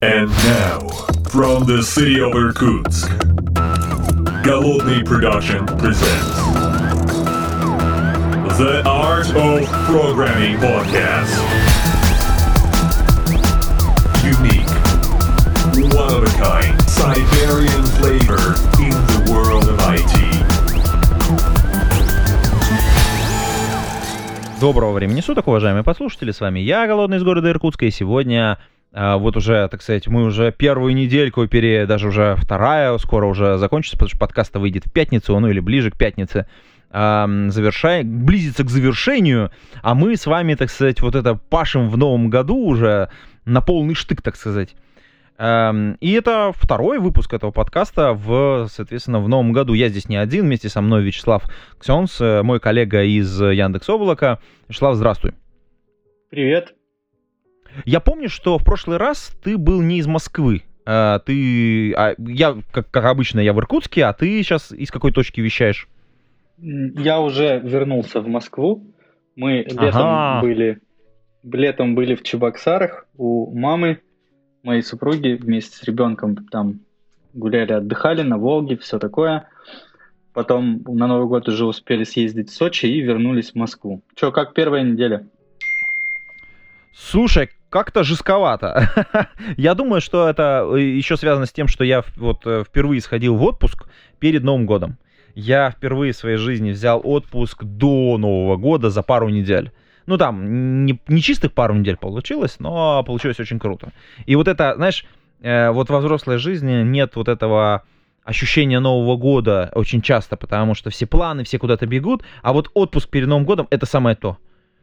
And now, from the city of Irkutsk, Голодный Production presents The Art of Programming Podcast. Unique, one of a kind, Siberian flavor in the world of IT. Доброго времени суток, уважаемые послушатели, с вами я, Голодный из города Иркутска, и сегодня а, вот уже, так сказать, мы уже первую недельку, пере, даже уже вторая, скоро уже закончится, потому что подкаст выйдет в пятницу, ну или ближе к пятнице, завершай, близится к завершению, а мы с вами, так сказать, вот это пашем в новом году уже на полный штык, так сказать. И это второй выпуск этого подкаста в, соответственно, в новом году. Я здесь не один, вместе со мной Вячеслав Ксенс, э, мой коллега из Яндекс Облака. Вячеслав, здравствуй. Привет. Я помню, что в прошлый раз ты был не из Москвы. А, ты, а, я, как, как обычно, я в Иркутске, а ты сейчас из какой точки вещаешь? Я уже вернулся в Москву. Мы летом ага. были, летом были в Чебоксарах у мамы моей супруги вместе с ребенком там гуляли, отдыхали на Волге, все такое. Потом на Новый год уже успели съездить в Сочи и вернулись в Москву. Че, как первая неделя? Слушай, как-то жестковато. я думаю, что это э, еще связано с тем, что я вот э, впервые сходил в отпуск перед Новым годом. Я впервые в своей жизни взял отпуск до Нового года за пару недель. Ну, там, не, не чистых пару недель получилось, но получилось очень круто. И вот это, знаешь, э, вот во взрослой жизни нет вот этого ощущения Нового года очень часто, потому что все планы, все куда-то бегут, а вот отпуск перед Новым годом — это самое то.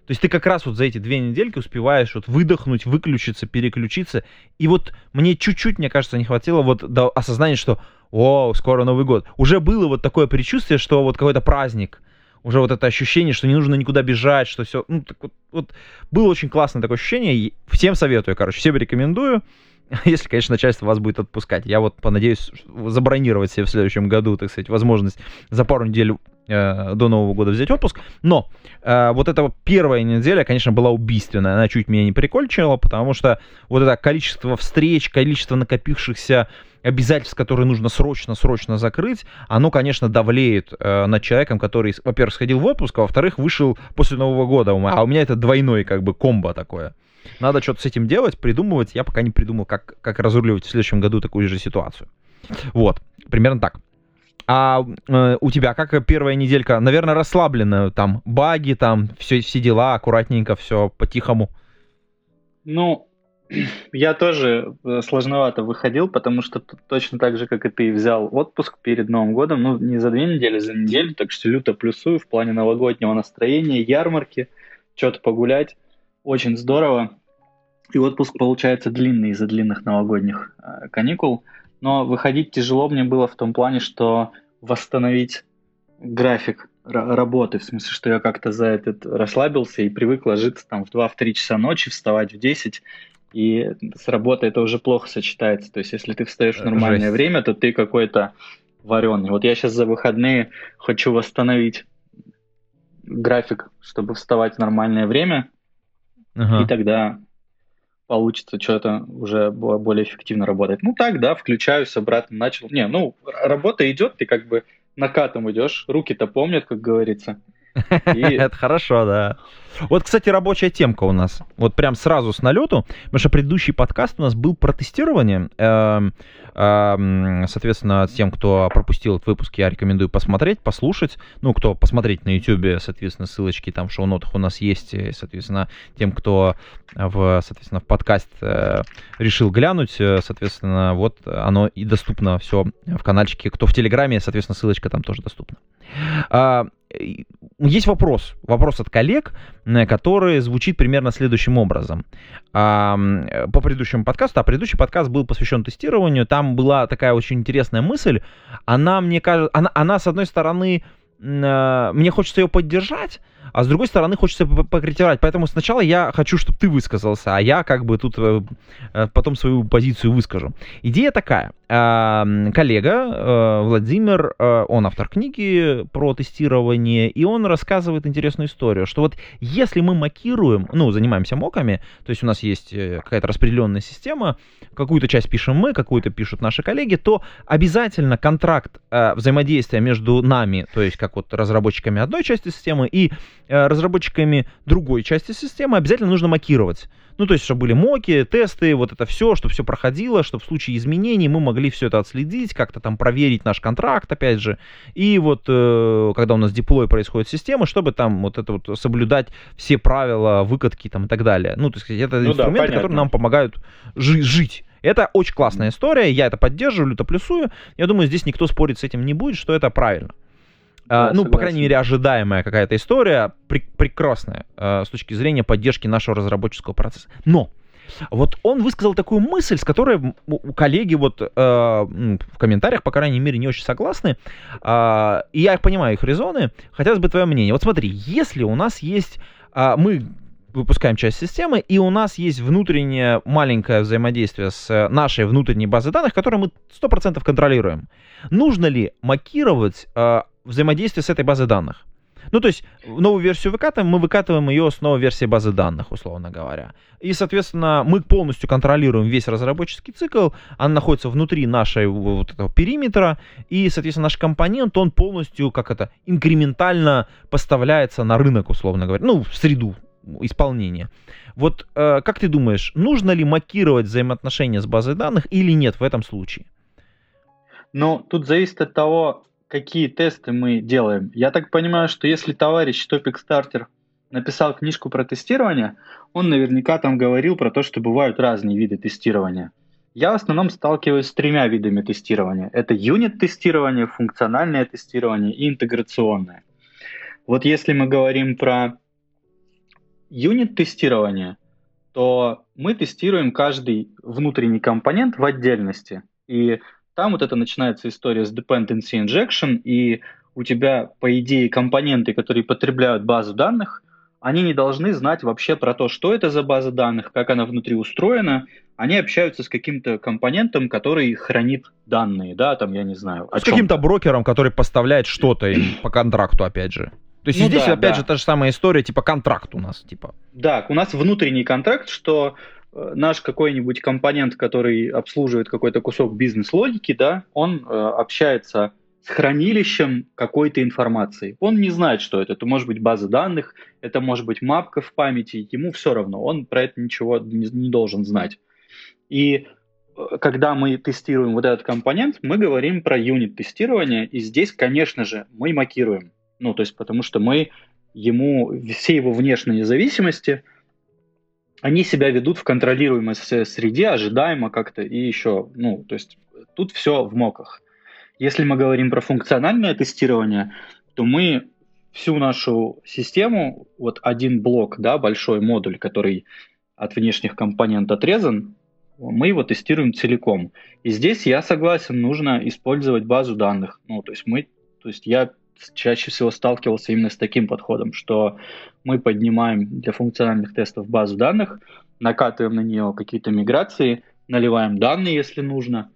То есть ты как раз вот за эти две недельки успеваешь вот выдохнуть, выключиться, переключиться. И вот мне чуть-чуть, мне кажется, не хватило вот до осознания, что о, скоро Новый год. Уже было вот такое предчувствие, что вот какой-то праздник. Уже вот это ощущение, что не нужно никуда бежать, что все... Ну, так вот, вот было очень классное такое ощущение. Всем советую, короче, всем рекомендую. Если, конечно, начальство вас будет отпускать. Я вот понадеюсь забронировать себе в следующем году, так сказать, возможность за пару недель Э, до Нового года взять отпуск. Но э, вот эта первая неделя, конечно, была убийственная. Она чуть меня не прикольчила, потому что вот это количество встреч, количество накопившихся обязательств, которые нужно срочно-срочно закрыть, оно, конечно, давлеет э, над человеком, который, во-первых, сходил в отпуск, а во-вторых, вышел после Нового года. А у меня это двойной как бы комбо такое. Надо что-то с этим делать, придумывать. Я пока не придумал, как, как разруливать в следующем году такую же ситуацию. Вот, примерно так. А э, у тебя как первая неделька? Наверное, расслабленная, там баги, там все, все дела, аккуратненько, все по-тихому. Ну, я тоже э, сложновато выходил, потому что точно так же, как и ты, взял отпуск перед Новым годом, ну, не за две недели, за неделю, так что люто плюсую в плане новогоднего настроения, ярмарки, что-то погулять. Очень здорово. И отпуск получается длинный из-за длинных новогодних э, каникул. Но выходить тяжело мне было в том плане, что восстановить график работы, в смысле, что я как-то за этот расслабился и привык ложиться там в 2-3 часа ночи, вставать в 10, и с работой это уже плохо сочетается. То есть, если ты встаешь в э, нормальное Жесть. время, то ты какой-то вареный. Вот я сейчас за выходные хочу восстановить график, чтобы вставать в нормальное время, ага. и тогда получится что-то уже более эффективно работать. Ну так, да, включаюсь, обратно начал. Не, ну, работа идет, ты как бы накатом идешь, руки-то помнят, как говорится. Это хорошо, да. Вот, кстати, рабочая темка у нас. Вот прям сразу с налету, потому что предыдущий подкаст у нас был про тестирование. Эм, эм, соответственно, тем, кто пропустил этот выпуск, я рекомендую посмотреть, послушать. Ну, кто посмотреть на YouTube, соответственно, ссылочки там в шоу-нотах у нас есть. Соответственно, тем, кто в, соответственно, в подкаст э, решил глянуть, э, соответственно, вот оно и доступно все в каналчике. Кто в Телеграме, соответственно, ссылочка там тоже доступна. А, есть вопрос, вопрос от коллег, который звучит примерно следующим образом. А, по предыдущему подкасту, а предыдущий подкаст был посвящен тестированию, там была такая очень интересная мысль, она, мне кажется, она, она с одной стороны, а, мне хочется ее поддержать, а с другой стороны хочется покритиковать. Поэтому сначала я хочу, чтобы ты высказался, а я как бы тут э, э, потом свою позицию выскажу. Идея такая. Коллега э, Владимир, он автор книги про тестирование, и он рассказывает интересную историю, что вот если мы макируем, ну, занимаемся моками, то есть у нас есть какая-то распределенная система, какую-то часть пишем мы, какую-то пишут наши коллеги, то обязательно контракт взаимодействия между нами, то есть как вот разработчиками одной части системы и разработчиками другой части системы обязательно нужно макировать. Ну, то есть, чтобы были моки, тесты, вот это все, чтобы все проходило, чтобы в случае изменений мы могли все это отследить, как-то там проверить наш контракт, опять же. И вот, э, когда у нас деплой происходит системы, чтобы там вот это вот соблюдать все правила выкатки там и так далее. Ну, то есть, это ну, инструменты, да, которые нам помогают жи- жить. Это очень классная история, я это поддерживаю, люто плюсую. Я думаю, здесь никто спорить с этим не будет, что это правильно. Да, ну, согласен. по крайней мере, ожидаемая какая-то история, при- прекрасная э, с точки зрения поддержки нашего разработческого процесса. Но вот он высказал такую мысль, с которой у коллеги вот э, в комментариях, по крайней мере, не очень согласны. Э, и я понимаю их резоны. Хотелось бы твое мнение. Вот смотри, если у нас есть... Э, мы выпускаем часть системы, и у нас есть внутреннее маленькое взаимодействие с нашей внутренней базой данных, которую мы 100% контролируем. Нужно ли макировать э, взаимодействие с этой базой данных. Ну, то есть, новую версию выкатываем, мы выкатываем ее с новой версии базы данных, условно говоря. И, соответственно, мы полностью контролируем весь разработческий цикл, он находится внутри нашей вот этого периметра, и, соответственно, наш компонент, он полностью, как это, инкрементально поставляется на рынок, условно говоря, ну, в среду исполнения. Вот э, как ты думаешь, нужно ли макировать взаимоотношения с базой данных или нет в этом случае? Ну, тут зависит от того, какие тесты мы делаем. Я так понимаю, что если товарищ Topic Starter написал книжку про тестирование, он наверняка там говорил про то, что бывают разные виды тестирования. Я в основном сталкиваюсь с тремя видами тестирования. Это юнит-тестирование, функциональное тестирование и интеграционное. Вот если мы говорим про юнит-тестирование, то мы тестируем каждый внутренний компонент в отдельности. И там вот это начинается история с dependency injection, и у тебя, по идее, компоненты, которые потребляют базу данных, они не должны знать вообще про то, что это за база данных, как она внутри устроена. Они общаются с каким-то компонентом, который хранит данные, да, там, я не знаю. С каким-то брокером, который поставляет что-то им по контракту, опять же. То есть ну, здесь, да, опять да. же, та же самая история, типа контракт у нас, типа. Да, у нас внутренний контракт, что Э, наш какой-нибудь компонент, который обслуживает какой-то кусок бизнес-логики, да, он э, общается с хранилищем какой-то информации. Он не знает, что это. Это может быть база данных, это может быть мапка в памяти, ему все равно, он про это ничего не, не должен знать. И э, когда мы тестируем вот этот компонент, мы говорим про юнит-тестирование, и здесь, конечно же, мы макируем. Ну, то есть потому что мы ему все его внешние зависимости – они себя ведут в контролируемой среде, ожидаемо как-то, и еще, ну, то есть тут все в моках. Если мы говорим про функциональное тестирование, то мы всю нашу систему, вот один блок, да, большой модуль, который от внешних компонентов отрезан, мы его тестируем целиком. И здесь я согласен, нужно использовать базу данных. Ну, то есть мы, то есть я чаще всего сталкивался именно с таким подходом, что мы поднимаем для функциональных тестов базу данных, накатываем на нее какие-то миграции, наливаем данные, если нужно,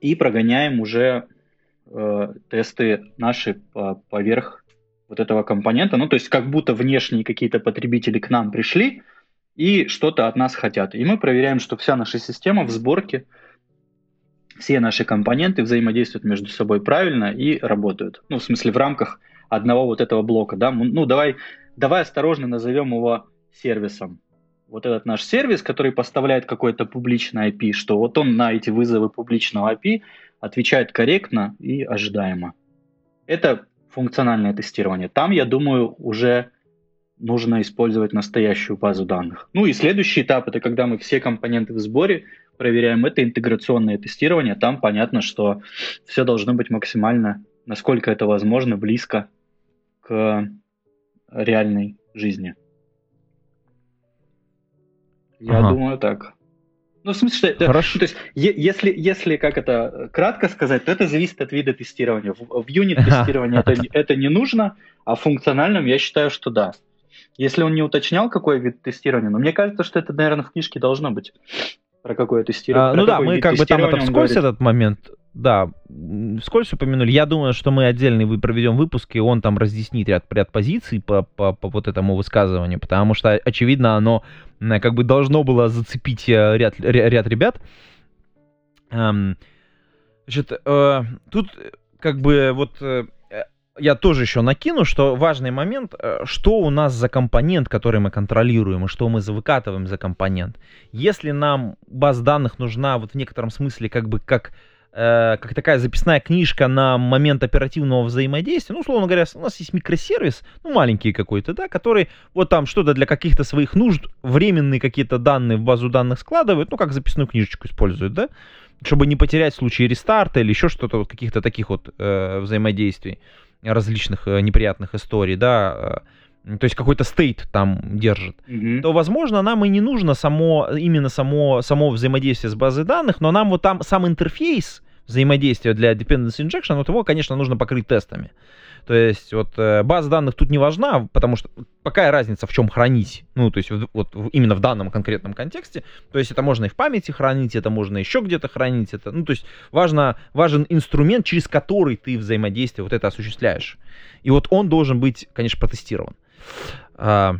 и прогоняем уже э, тесты наши по, поверх вот этого компонента. Ну, то есть как будто внешние какие-то потребители к нам пришли и что-то от нас хотят. И мы проверяем, что вся наша система в сборке – все наши компоненты взаимодействуют между собой правильно и работают. Ну, в смысле, в рамках одного вот этого блока, да. Ну, давай, давай осторожно назовем его сервисом. Вот этот наш сервис, который поставляет какой-то публичный IP, что вот он на эти вызовы публичного IP отвечает корректно и ожидаемо. Это функциональное тестирование. Там, я думаю, уже нужно использовать настоящую базу данных. Ну и следующий этап это когда мы все компоненты в сборе проверяем, это интеграционное тестирование. Там понятно, что все должно быть максимально, насколько это возможно, близко к реальной жизни. Я ага. думаю так. Ну, в смысле, что Хорошо. то есть, если, если, как это, кратко сказать, то это зависит от вида тестирования. В, в юнит-тестировании это, это не нужно, а в функциональном я считаю, что да. Если он не уточнял, какой вид тестирования, но мне кажется, что это, наверное, в книжке должно быть про какое тестирование. А, ну да, мы как бы там это вскользь этот момент, да, вскользь упомянули. Я думаю, что мы отдельный вы проведем выпуск, и он там разъяснит ряд, ряд позиций по, по, по вот этому высказыванию, потому что, очевидно, оно как бы должно было зацепить э, ряд, ряд ребят. Эм, значит, э, тут как бы вот э, я тоже еще накину, что важный момент, э, что у нас за компонент, который мы контролируем, и что мы выкатываем за компонент. Если нам база данных нужна вот в некотором смысле как бы как, э, как такая записная книжка на момент оперативного взаимодействия, ну, условно говоря, у нас есть микросервис, ну, маленький какой-то, да, который вот там что-то для каких-то своих нужд, временные какие-то данные в базу данных складывает, ну, как записную книжечку использует, да, чтобы не потерять в случае рестарта или еще что-то, вот каких-то таких вот э, взаимодействий различных э, неприятных историй, да, э, то есть какой-то стейт там держит, mm-hmm. то, возможно, нам и не нужно само, именно само, само взаимодействие с базой данных, но нам вот там сам интерфейс взаимодействия для dependency injection, вот его, конечно, нужно покрыть тестами. То есть вот э, база данных тут не важна, потому что какая разница в чем хранить, ну то есть вот именно в данном конкретном контексте, то есть это можно и в памяти хранить, это можно еще где-то хранить, это, ну то есть важно, важен инструмент, через который ты взаимодействие вот это осуществляешь. И вот он должен быть, конечно, протестирован. А...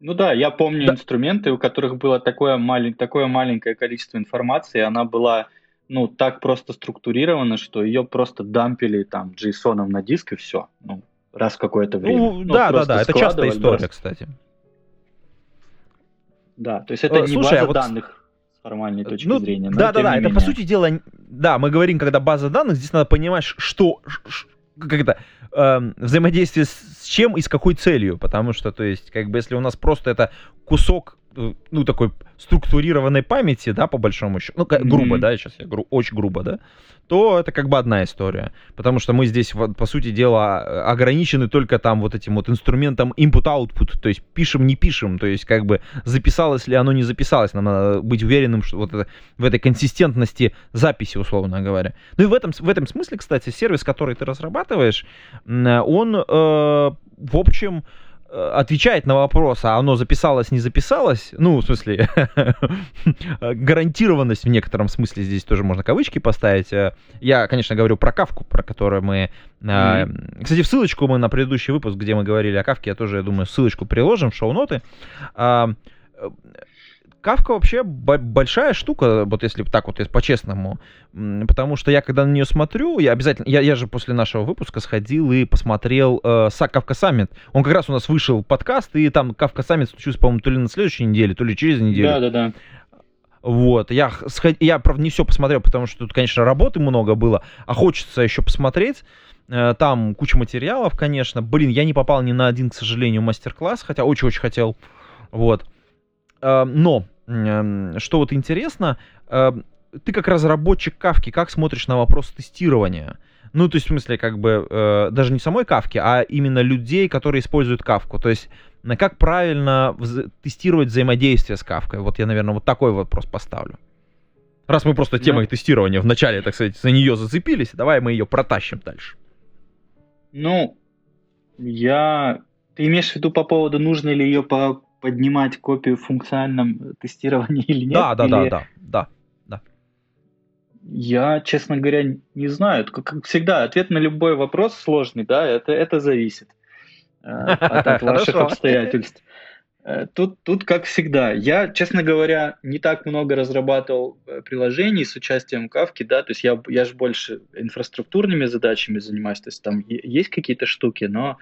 Ну да, я помню да. инструменты, у которых было такое, малень... такое маленькое количество информации, она была ну, так просто структурировано, что ее просто дампили там JSON на диск и все. Ну, раз в какое-то время. Ну, ну да, да, да, это частая история, просто. кстати. Да, то есть это не слушай, база а вот... данных с формальной точки ну, зрения. Да, да, да, это по сути дела, да, мы говорим, когда база данных, здесь надо понимать, что, как это, э, взаимодействие с чем и с какой целью, потому что, то есть, как бы, если у нас просто это кусок Э, ну, такой структурированной памяти, да, по большому счету, ну, грубо, mm-hmm. да, сейчас я говорю, очень грубо, да, то это как бы одна история. Потому что мы здесь, по сути дела, ограничены только там вот этим вот инструментом input-output, то есть пишем, не пишем, то есть как бы записалось ли оно, не записалось, нам надо быть уверенным, что вот это, в этой консистентности записи, условно говоря. Ну и в этом, в этом смысле, кстати, сервис, который ты разрабатываешь, он, э, в общем, Э, отвечает на вопрос, а оно записалось, не записалось, ну, в смысле, гарантированность в некотором смысле здесь тоже можно кавычки поставить. Э, я, конечно, говорю про Кафку, про которую мы... Mm-hmm. Кстати, в ссылочку мы на предыдущий выпуск, где мы говорили о Кафке, я тоже, я думаю, ссылочку приложим в шоу-ноты. Kafka вообще большая штука, вот если так вот по-честному, потому что я когда на нее смотрю, я обязательно, я, я же после нашего выпуска сходил и посмотрел э, Kafka Summit. Он как раз у нас вышел подкаст, и там Kafka Summit случился, по-моему, то ли на следующей неделе, то ли через неделю. Да, да, да. Вот, я, я, правда, не все посмотрел, потому что тут, конечно, работы много было, а хочется еще посмотреть. Э, там куча материалов, конечно. Блин, я не попал ни на один, к сожалению, мастер-класс, хотя очень-очень хотел. Вот. Э, но что вот интересно, ты как разработчик кавки, как смотришь на вопрос тестирования? Ну, то есть, в смысле, как бы, э, даже не самой кавки, а именно людей, которые используют кавку. То есть, на как правильно вз- тестировать взаимодействие с кавкой? Вот я, наверное, вот такой вопрос поставлю. Раз мы просто темой ну, тестирования вначале, так сказать, за нее зацепились, давай мы ее протащим дальше. Ну, я... Ты имеешь в виду по поводу, нужно ли ее по поднимать копию в функциональном тестировании или нет? Да, да, или... да, да, да, да. Я, честно говоря, не знаю. Как всегда, ответ на любой вопрос сложный, да, это, это зависит э, от, от ваших обстоятельств. Э, тут, тут, как всегда, я, честно говоря, не так много разрабатывал э, приложений с участием Кавки, да, то есть я, я же больше инфраструктурными задачами занимаюсь, то есть там есть какие-то штуки, но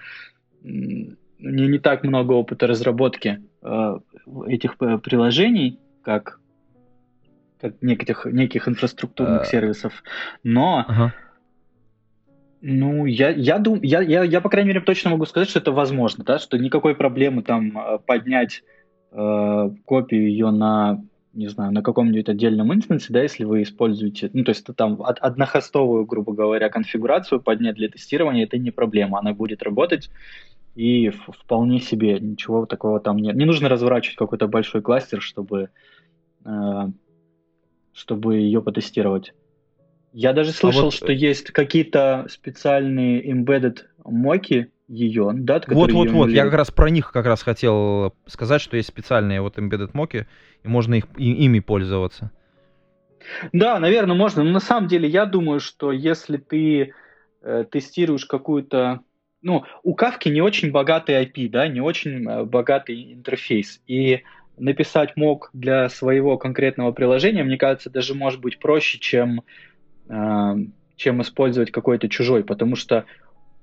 не, не так много опыта разработки э, этих э, приложений, как, как неких, неких инфраструктурных а... сервисов, но ага. ну, я, я, дум, я, я, я, по крайней мере, точно могу сказать, что это возможно, да, что никакой проблемы там э, поднять э, копию ее на не знаю, на каком-нибудь отдельном инстансе, да, если вы используете, ну, то есть там однохостовую, грубо говоря, конфигурацию поднять для тестирования, это не проблема, она будет работать и вполне себе ничего такого там нет. Не нужно разворачивать какой-то большой кластер, чтобы, э, чтобы ее потестировать. Я даже слышал, а вот... что есть какие-то специальные embedded моки ее, да, Вот, вот, вот. Я как раз про них как раз хотел сказать, что есть специальные вот embedded моки, и можно их, и, ими пользоваться. Да, наверное, можно. Но на самом деле я думаю, что если ты э, тестируешь какую-то ну, у Кавки не очень богатый IP, да, не очень э, богатый интерфейс. И написать мог для своего конкретного приложения, мне кажется, даже может быть проще, чем, э, чем использовать какой-то чужой, потому что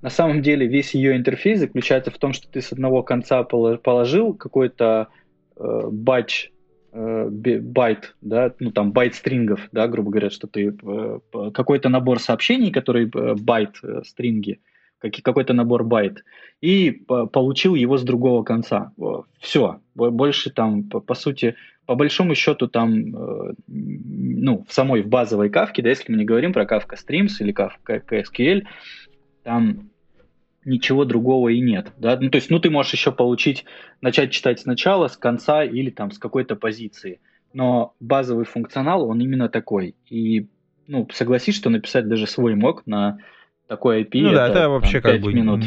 на самом деле весь ее интерфейс заключается в том, что ты с одного конца положил какой-то э, batch, э, байт, да, ну там byte string ов, да, грубо говоря, что ты э, какой-то набор сообщений, который э, байт э, string и, какой-то набор байт, и получил его с другого конца. Все. Больше там, по, по сути, по большому счету там, э, ну, в самой, в базовой кавке, да, если мы не говорим про Kafka Streams или Kafka SQL, там ничего другого и нет. Да? Ну, то есть, ну, ты можешь еще получить, начать читать сначала, с конца или там с какой-то позиции. Но базовый функционал, он именно такой. И, ну, согласись, что написать даже свой мог на такой IP. Ну да, это, это вообще там, как бы минут.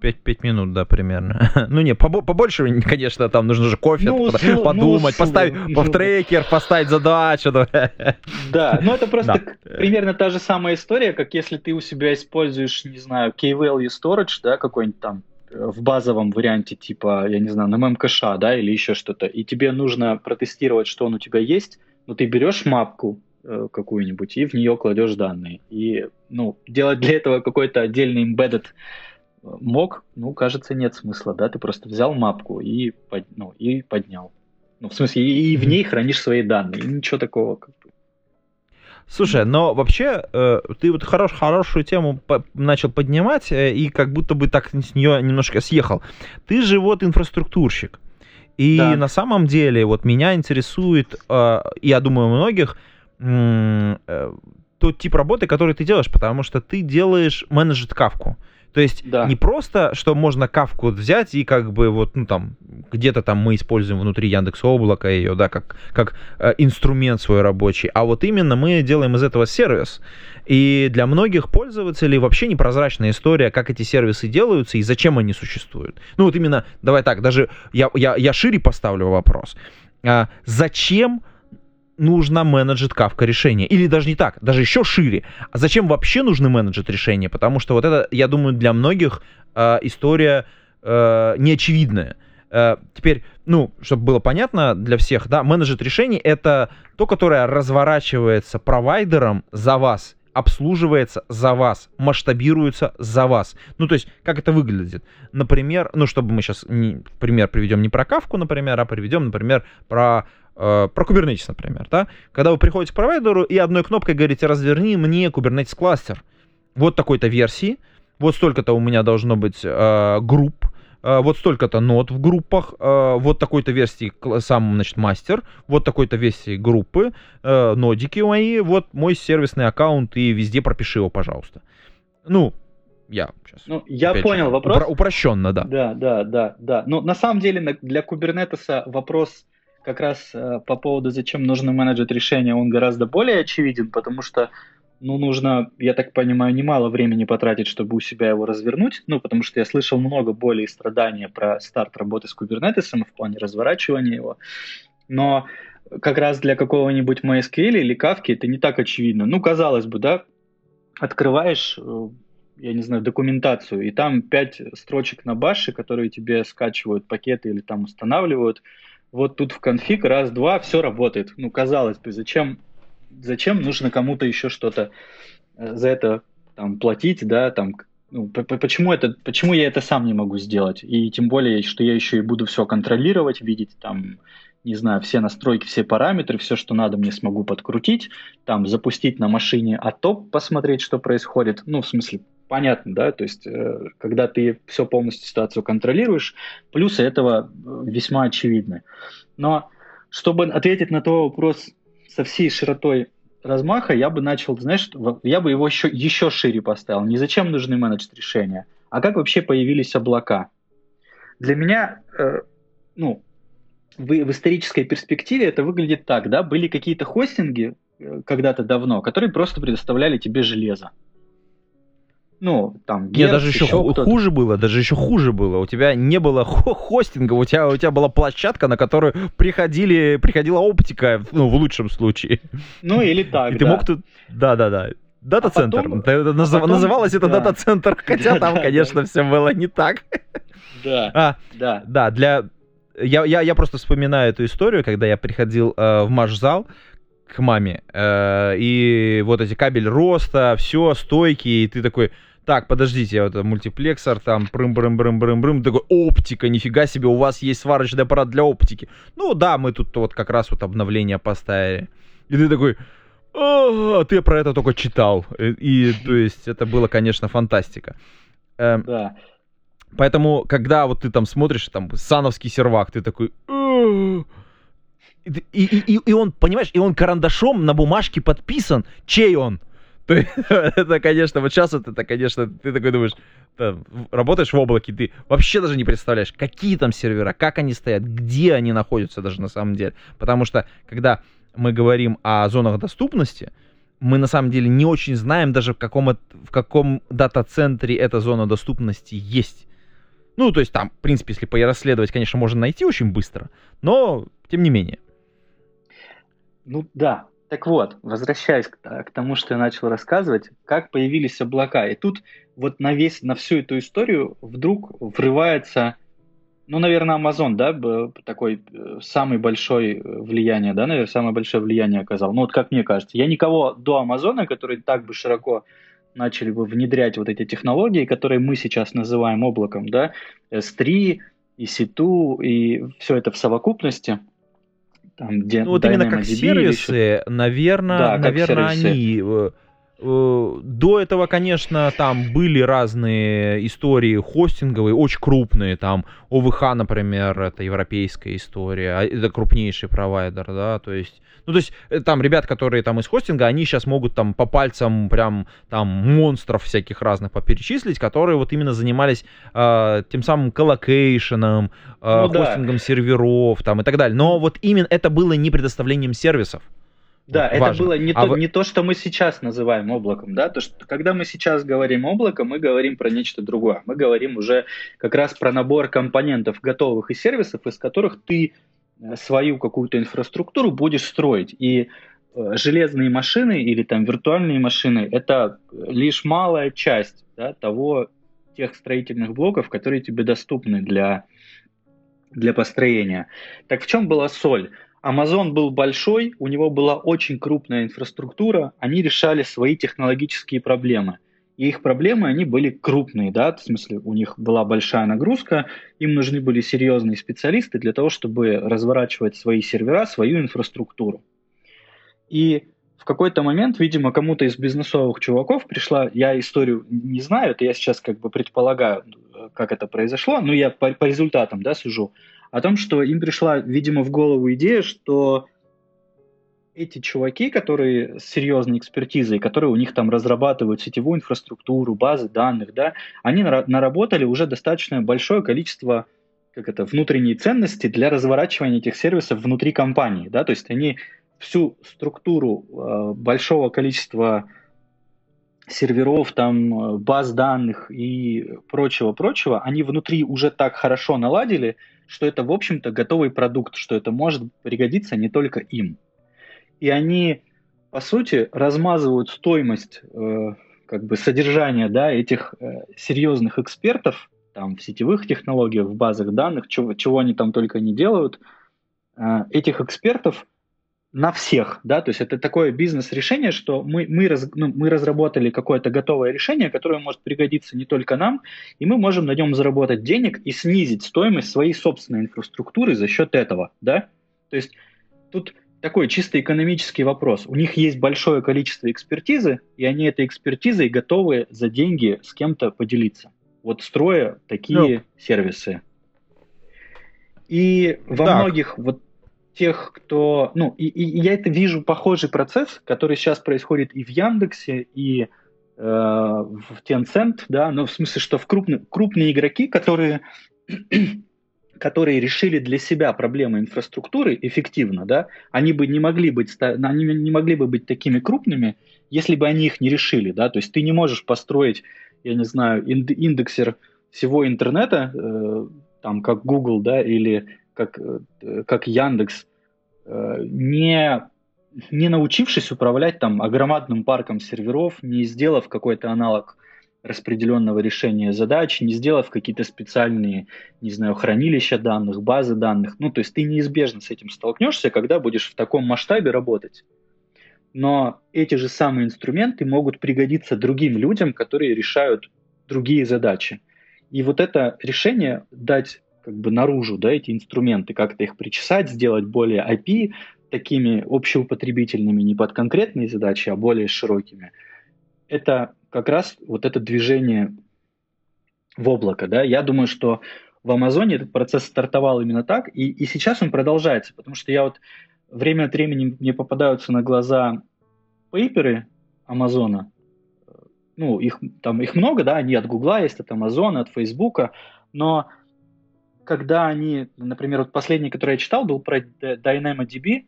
5, 5 минут, да, примерно. ну не, побольше, конечно, там нужно же кофе, ну, ну подумать, ну, поставить ну, в трекер, поставить задачу. да, ну это просто да. примерно та же самая история, как если ты у себя используешь, не знаю, key-value storage, да, какой-нибудь там э, в базовом варианте, типа, я не знаю, на мемкэша, да, или еще что-то, и тебе нужно протестировать, что он у тебя есть, но ты берешь мапку, какую-нибудь и в нее кладешь данные. И ну, делать для этого какой-то отдельный embedded э, мог, ну, кажется, нет смысла, да, ты просто взял мапку и, под, ну, и поднял. Ну, в смысле, и, и в ней хранишь свои данные, и ничего такого как бы. Слушай, но вообще э, ты вот хорош, хорошую тему по начал поднимать э, и как будто бы так с нее немножко съехал. Ты же вот инфраструктурщик. И да. на самом деле вот меня интересует, э, я думаю, многих, Э, тот тип работы, который ты делаешь, потому что ты делаешь менеджер кавку. То есть да. не просто, что можно кавку взять и как бы вот, ну там, где-то там мы используем внутри Яндекс Облака ее, да, как, как э, инструмент свой рабочий, а вот именно мы делаем из этого сервис. И для многих пользователей вообще непрозрачная история, как эти сервисы делаются и зачем они существуют. Ну вот именно, давай так, даже я, я, я шире поставлю вопрос. А, зачем нужно менеджет Kafka решения. Или даже не так, даже еще шире. А зачем вообще нужны менеджет решения? Потому что вот это, я думаю, для многих э, история э, неочевидная. Э, теперь, ну, чтобы было понятно для всех, да, менеджер решений это то, которое разворачивается провайдером за вас обслуживается за вас, масштабируется за вас. Ну, то есть, как это выглядит? Например, ну, чтобы мы сейчас не, пример приведем не про кавку, например, а приведем, например, про про Kubernetes, например, да, когда вы приходите к провайдеру и одной кнопкой говорите, разверни мне Kubernetes кластер. Вот такой-то версии, вот столько-то у меня должно быть э, групп, э, вот столько-то нод в группах, э, вот такой-то версии сам, значит, мастер, вот такой-то версии группы, э, нодики мои, вот мой сервисный аккаунт и везде пропиши его, пожалуйста. Ну, я сейчас. Ну, я понял же, вопрос. Упро- упрощенно, да. Да, да, да, да. Но на самом деле для Kubernetes вопрос как раз э, по поводу, зачем нужно менеджер решения, он гораздо более очевиден, потому что ну, нужно, я так понимаю, немало времени потратить, чтобы у себя его развернуть, ну, потому что я слышал много боли и страдания про старт работы с Kubernetes в плане разворачивания его, но как раз для какого-нибудь MySQL или Kafka это не так очевидно. Ну, казалось бы, да, открываешь, э, я не знаю, документацию, и там пять строчек на баше, которые тебе скачивают пакеты или там устанавливают, вот тут в конфиг раз-два, все работает. Ну, казалось бы, зачем, зачем нужно кому-то еще что-то э, за это там платить, да, там, ну, почему, это, почему я это сам не могу сделать? И тем более, что я еще и буду все контролировать, видеть там, не знаю, все настройки, все параметры, все, что надо, мне смогу подкрутить, там, запустить на машине АТОП, посмотреть, что происходит. Ну, в смысле, понятно, да, то есть э, когда ты все полностью ситуацию контролируешь, плюсы этого э, весьма очевидны. Но чтобы ответить на твой вопрос со всей широтой размаха, я бы начал, знаешь, я бы его еще, еще шире поставил. Не зачем нужны менеджер решения, а как вообще появились облака. Для меня, э, ну, в, в исторической перспективе это выглядит так, да, были какие-то хостинги, э, когда-то давно, которые просто предоставляли тебе железо. Ну, там, Нет, даже еще, еще хуже было, даже еще хуже было. У тебя не было хо хостинга, у тебя, у тебя была площадка, на которую приходили, приходила оптика, ну, в лучшем случае. Ну, или так, И да. ты мог тут... Да-да-да. Дата-центр. А потом, Назов... потом, называлось это да. дата-центр, хотя да, там, да, конечно, да. все было не так. Да, а, да. Да, для... Я, я, я просто вспоминаю эту историю, когда я приходил э, в маш-зал к маме, э, и вот эти кабель роста, все, стойки, и ты такой, так, подождите, вот мультиплексор, там, брым брым брым брым брым такой, оптика, нифига себе, у вас есть сварочный аппарат для оптики. Ну да, мы тут вот как раз вот обновление поставили. И ты такой, а, ты про это только читал. И, то есть, это было, конечно, фантастика. Эм, да. Поэтому, когда вот ты там смотришь, там, сановский сервак, ты такой... И, и, и, он, понимаешь, и он карандашом на бумажке подписан, чей он. Это, конечно, вот сейчас вот это, конечно, ты такой думаешь, там, работаешь в облаке, ты вообще даже не представляешь, какие там сервера, как они стоят, где они находятся даже на самом деле. Потому что, когда мы говорим о зонах доступности, мы на самом деле не очень знаем даже в каком, в каком дата-центре эта зона доступности есть. Ну, то есть там, в принципе, если расследовать, конечно, можно найти очень быстро, но тем не менее. Ну да, так вот, возвращаясь к, к тому, что я начал рассказывать, как появились облака. И тут вот на весь, на всю эту историю вдруг врывается ну, наверное, Amazon, да, такой э, самый большой э, влияние, да, наверное, самое большое влияние оказал. Ну, вот как мне кажется. Я никого до Амазона, который так бы широко начали бы внедрять вот эти технологии, которые мы сейчас называем облаком, да, S3, EC2 и все это в совокупности. Там, где ну, вот именно как сервисы, еще... наверное, да, наверное, сервисы. они э, Э, до этого, конечно, там были разные истории хостинговые, очень крупные, там ОВХ, например, это европейская история, а это крупнейший провайдер, да, то есть, ну, то есть, э, там ребят, которые там из хостинга, они сейчас могут там по пальцам прям там монстров всяких разных поперечислить, которые вот именно занимались э, тем самым colocation ом, э, ну, хостингом да. серверов там и так далее, но вот именно это было не предоставлением сервисов, да, это важно. было не, а то, вы... не то, что мы сейчас называем облаком, да, то, что когда мы сейчас говорим облако, мы говорим про нечто другое. Мы говорим уже как раз про набор компонентов готовых и сервисов, из которых ты свою какую-то инфраструктуру будешь строить. И э, железные машины или там виртуальные машины – это лишь малая часть да, того, тех строительных блоков, которые тебе доступны для, для построения. Так в чем была соль? Amazon был большой, у него была очень крупная инфраструктура, они решали свои технологические проблемы. И их проблемы, они были крупные, да, в смысле, у них была большая нагрузка, им нужны были серьезные специалисты для того, чтобы разворачивать свои сервера, свою инфраструктуру. И в какой-то момент, видимо, кому-то из бизнесовых чуваков пришла, я историю не знаю, это я сейчас как бы предполагаю, как это произошло, но я по, по результатам, да, сужу, о том, что им пришла, видимо, в голову идея, что эти чуваки, которые с серьезной экспертизой, которые у них там разрабатывают сетевую инфраструктуру, базы данных, да, они наработали уже достаточно большое количество как это, внутренней ценности для разворачивания этих сервисов внутри компании, да, то есть они всю структуру э, большого количества серверов, там, э, баз данных и прочего-прочего, они внутри уже так хорошо наладили, что это, в общем-то, готовый продукт, что это может пригодиться не только им. И они, по сути, размазывают стоимость э, как бы содержания да, этих э, серьезных экспертов там, в сетевых технологиях, в базах данных, чего, чего они там только не делают, э, этих экспертов на всех, да, то есть это такое бизнес-решение, что мы, мы, раз, ну, мы разработали какое-то готовое решение, которое может пригодиться не только нам, и мы можем на нем заработать денег и снизить стоимость своей собственной инфраструктуры за счет этого, да. То есть тут такой чисто экономический вопрос. У них есть большое количество экспертизы, и они этой экспертизой готовы за деньги с кем-то поделиться. Вот строя такие ну, сервисы. И во так. многих вот тех, кто... Ну, и, и я это вижу похожий процесс, который сейчас происходит и в Яндексе, и э, в Tencent, да, но в смысле, что в крупные, крупные игроки, которые которые решили для себя проблемы инфраструктуры эффективно, да, они бы не могли быть, они не могли бы быть такими крупными, если бы они их не решили, да, то есть ты не можешь построить, я не знаю, индексер всего интернета, э, там, как Google, да, или как, э, как Яндекс, э, не, не научившись управлять там огромадным парком серверов, не сделав какой-то аналог распределенного решения задач, не сделав какие-то специальные, не знаю, хранилища данных, базы данных. Ну, то есть ты неизбежно с этим столкнешься, когда будешь в таком масштабе работать. Но эти же самые инструменты могут пригодиться другим людям, которые решают другие задачи. И вот это решение дать как бы наружу, да, эти инструменты, как-то их причесать, сделать более API, такими общеупотребительными не под конкретные задачи, а более широкими, это как раз вот это движение в облако, да, я думаю, что в Амазоне этот процесс стартовал именно так, и, и сейчас он продолжается, потому что я вот время от времени мне попадаются на глаза пейперы Амазона, ну, их там их много, да, они от Гугла есть, от Амазона, от Фейсбука, но когда они, например, вот последний, который я читал, был про DynamoDB,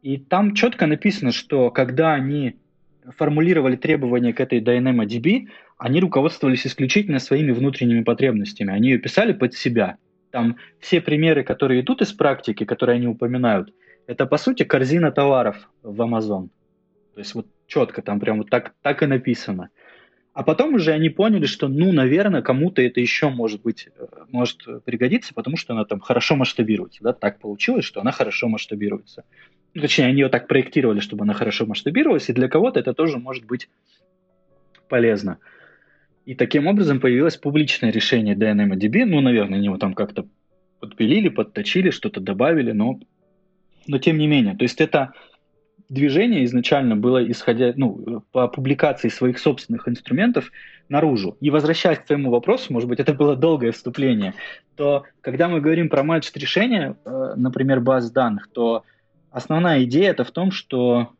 и там четко написано, что когда они формулировали требования к этой DynamoDB, они руководствовались исключительно своими внутренними потребностями. Они ее писали под себя. Там все примеры, которые идут из практики, которые они упоминают, это по сути корзина товаров в Amazon. То есть вот четко там прям вот так, так и написано. А потом уже они поняли, что, ну, наверное, кому-то это еще может быть, э, может пригодиться, потому что она там хорошо масштабируется. Да? Так получилось, что она хорошо масштабируется. Точнее, они ее так проектировали, чтобы она хорошо масштабировалась, и для кого-то это тоже может быть полезно. И таким образом появилось публичное решение DNMDB. Ну, наверное, они его там как-то подпилили, подточили, что-то добавили, но, но тем не менее. То есть это движение изначально было исходя, ну, по публикации своих собственных инструментов наружу. И возвращаясь к твоему вопросу, может быть, это было долгое вступление, то когда мы говорим про менеджер решения, э, например, баз данных, то Основная идея это в том, что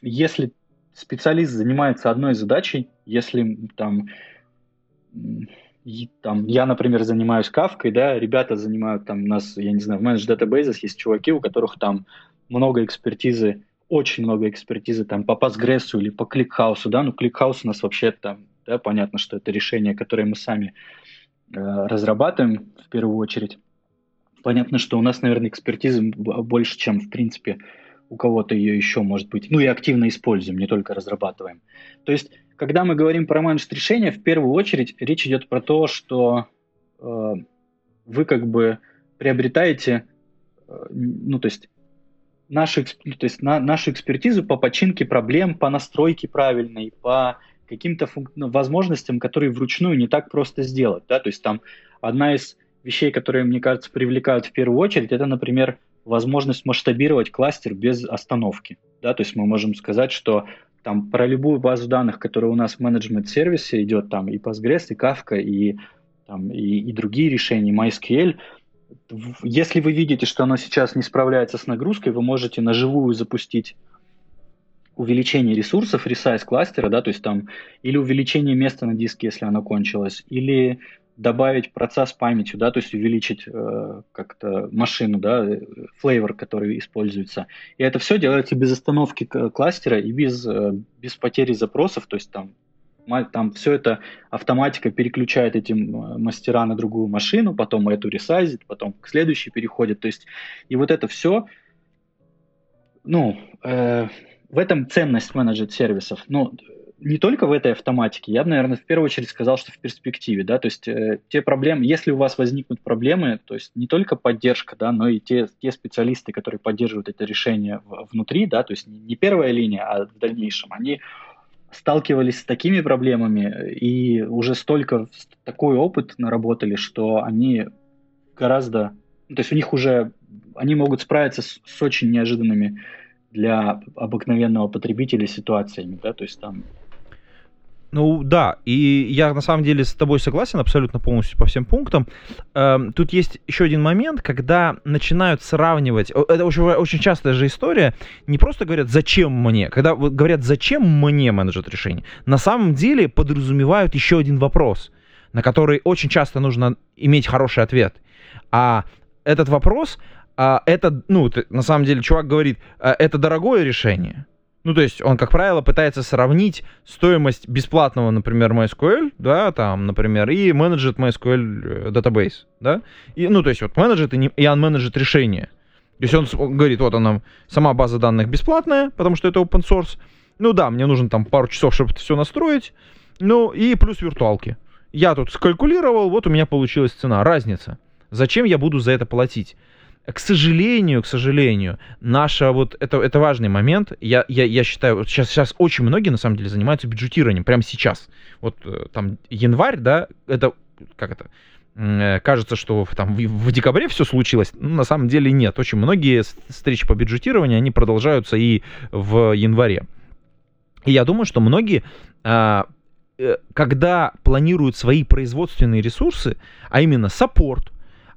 если специалист занимается одной задачей, если там, там я, например, занимаюсь кавкой, да, ребята занимают там нас, я не знаю, в менедж датабейзах есть чуваки, у которых там много экспертизы, очень много экспертизы там по Postgres или по ClickHouse, да, ну ClickHouse у нас вообще там, да, понятно, что это решение, которое мы сами э, разрабатываем в первую очередь. Понятно, что у нас, наверное, экспертизы больше, чем, в принципе, у кого-то ее еще может быть. Ну и активно используем, не только разрабатываем. То есть, когда мы говорим про менеджмент решения, в первую очередь речь идет про то, что э, вы как бы приобретаете, э, ну то есть нашу, то есть на, нашу экспертизу по починке проблем, по настройке правильной, по каким-то функ... Ну, возможностям, которые вручную не так просто сделать. Да? То есть там одна из вещей, которые, мне кажется, привлекают в первую очередь, это, например, возможность масштабировать кластер без остановки. Да, то есть мы можем сказать, что там про любую базу данных, которая у нас в менеджмент-сервисе идет, там и Postgres, и Kafka, и, там, и, и другие решения, MySQL, если вы видите, что оно сейчас не справляется с нагрузкой, вы можете на живую запустить увеличение ресурсов, ресайз кластера, да, то есть там или увеличение места на диске, если оно кончилось, или добавить процесс памятью, да, то есть увеличить э, как-то машину, да, флейвор, который используется. И это все делается без остановки кластера и без, э, без потери запросов, то есть там там все это автоматика переключает эти мастера на другую машину, потом эту ресайзит, потом к следующей переходит. То есть, и вот это все, ну, э, в этом ценность менеджер сервисов. Ну, не только в этой автоматике, я бы, наверное, в первую очередь сказал, что в перспективе, да, то есть э, те проблемы, если у вас возникнут проблемы, то есть не только поддержка, да, но и те, те специалисты, которые поддерживают это решение в, внутри, да, то есть не, не первая линия, а в дальнейшем, они сталкивались с такими проблемами и уже столько, такой опыт наработали, что они гораздо, то есть у них уже, они могут справиться с, с очень неожиданными для обыкновенного потребителя ситуациями, да, то есть там ну да, и я на самом деле с тобой согласен абсолютно полностью по всем пунктам. Эм, тут есть еще один момент, когда начинают сравнивать, это очень, очень частая же история, не просто говорят «зачем мне?», когда говорят «зачем мне менеджер решений?», на самом деле подразумевают еще один вопрос, на который очень часто нужно иметь хороший ответ. А этот вопрос, а, это, ну, ты, на самом деле, чувак говорит, а, это дорогое решение. Ну, то есть он, как правило, пытается сравнить стоимость бесплатного, например, MySQL, да, там, например, и менеджет MySQL database, да, и, ну, то есть вот менеджет и, и unmanaged решение. То есть он говорит, вот она, сама база данных бесплатная, потому что это open source. Ну да, мне нужно там пару часов, чтобы это все настроить. Ну и плюс виртуалки. Я тут скалькулировал, вот у меня получилась цена, разница. Зачем я буду за это платить? К сожалению, к сожалению, наша вот это, это важный момент. Я, я, я считаю, вот сейчас, сейчас очень многие на самом деле занимаются бюджетированием, прямо сейчас. Вот э, там январь, да, это как это? Э, кажется, что там в, декабре все случилось. Ну, на самом деле нет. Очень многие встречи по бюджетированию, они продолжаются и в январе. И я думаю, что многие а, э, когда планируют свои производственные ресурсы, а именно саппорт,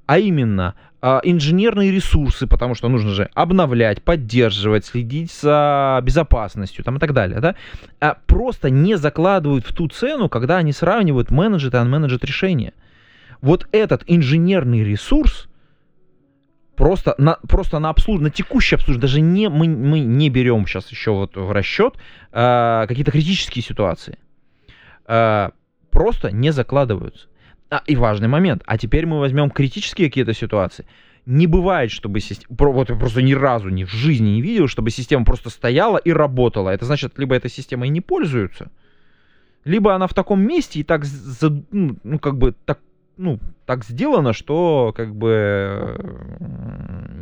а именно инженерные ресурсы, потому что нужно же обновлять, поддерживать, следить за безопасностью там, и так далее, да, а просто не закладывают в ту цену, когда они сравнивают менеджет и unmanaged решения. Вот этот инженерный ресурс просто на, просто на обслуживание, на текущее обслуживание, даже не, мы, мы не берем сейчас еще вот в расчет а, какие-то критические ситуации. А, просто не закладываются. А, и важный момент. А теперь мы возьмем критические какие-то ситуации. Не бывает, чтобы система... Вот я просто ни разу ни в жизни не видел, чтобы система просто стояла и работала. Это значит, либо эта система и не пользуется, либо она в таком месте и так, ну, ну как бы, так, ну, так сделано, что, как бы,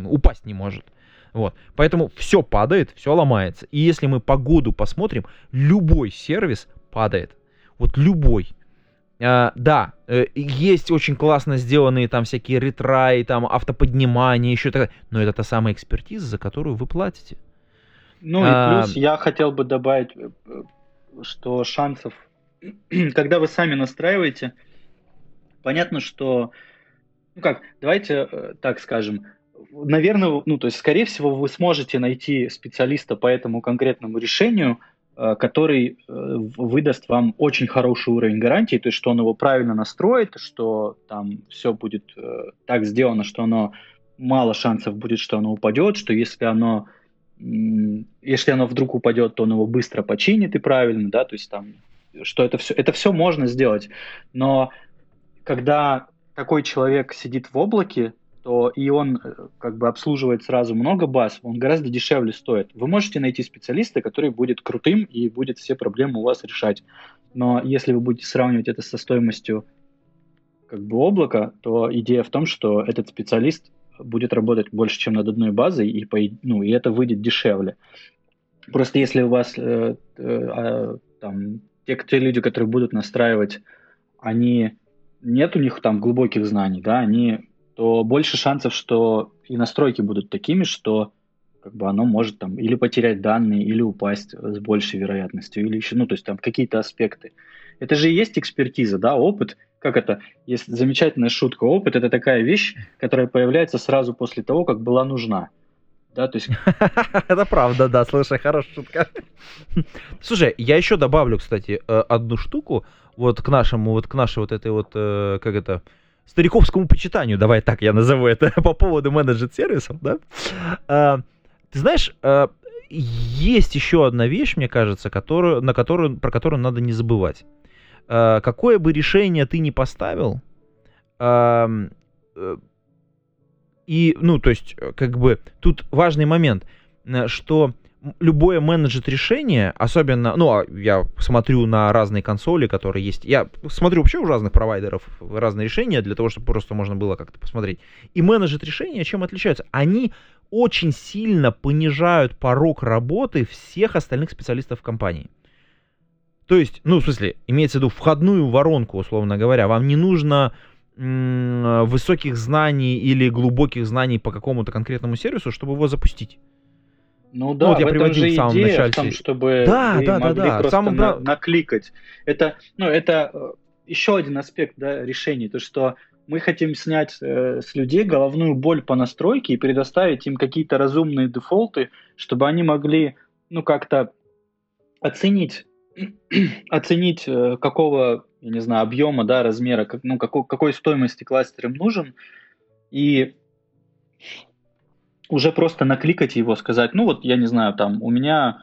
упасть не может. Вот. Поэтому все падает, все ломается. И если мы погоду посмотрим, любой сервис падает. Вот любой. Uh, да, uh, есть очень классно сделанные там всякие ретраи, там автоподнимания, еще так, но это та самая экспертиза, за которую вы платите. Ну uh, и а, плюс я хотел бы добавить, э, что шансов, когда вы сами настраиваете, понятно, что, ну как, давайте э, так скажем, наверное, ну то есть, скорее всего, вы сможете найти специалиста по этому конкретному решению, Э, который э, выдаст вам очень хороший уровень гарантии, то есть что он его правильно настроит, что там все будет э, так сделано, что оно мало шансов будет, что оно упадет, что если оно если оно вдруг упадет, то он его быстро починит и правильно, да, то есть там, что это все, это все можно сделать, но когда такой человек сидит в облаке, то и он э, как бы обслуживает сразу много баз, он гораздо дешевле стоит. Вы можете найти специалиста, который будет крутым и будет все проблемы у вас решать. Но если вы будете сравнивать это со стоимостью как бы облака, то идея в том, что этот специалист будет работать больше, чем над одной базой, и, по, ну, и это выйдет дешевле. Просто если у вас э, э, а, там, те, те люди, которые будут настраивать, они нет у них там глубоких знаний, да, они то больше шансов, что и настройки будут такими, что как бы оно может там или потерять данные, или упасть с большей вероятностью, или еще, ну, то есть там какие-то аспекты. Это же и есть экспертиза, да, опыт. Как это? Есть замечательная шутка. Опыт — это такая вещь, которая появляется сразу после того, как была нужна. Да, то есть... Это правда, да, слушай, хорошая шутка. Слушай, я еще добавлю, кстати, э, одну штуку вот к нашему, вот к нашей вот этой вот, э, как это, стариковскому почитанию, давай так я назову это, по поводу менеджер-сервисов, да, а, ты знаешь, а, есть еще одна вещь, мне кажется, которую, на которую, про которую надо не забывать. А, какое бы решение ты ни поставил, а, э, и, ну, то есть, как бы, тут важный момент, что любое менеджет решение, особенно, ну, а я смотрю на разные консоли, которые есть. Я смотрю вообще у разных провайдеров разные решения для того, чтобы просто можно было как-то посмотреть. И менеджет решения чем отличаются? Они очень сильно понижают порог работы всех остальных специалистов в компании. То есть, ну, в смысле, имеется в виду входную воронку, условно говоря. Вам не нужно высоких знаний или глубоких знаний по какому-то конкретному сервису, чтобы его запустить. Ну да, ну, вот я приводил в самом начале. В том, чтобы да, да, да, да, просто самом... на, накликать. Это, ну, это э, еще один аспект да, решений, то что мы хотим снять э, с людей головную боль по настройке и предоставить им какие-то разумные дефолты, чтобы они могли, ну, как-то оценить, оценить э, какого, я не знаю, объема, да, размера, как, ну, какой, какой стоимости кластер им нужен, и уже просто накликать его, сказать, ну вот, я не знаю, там, у меня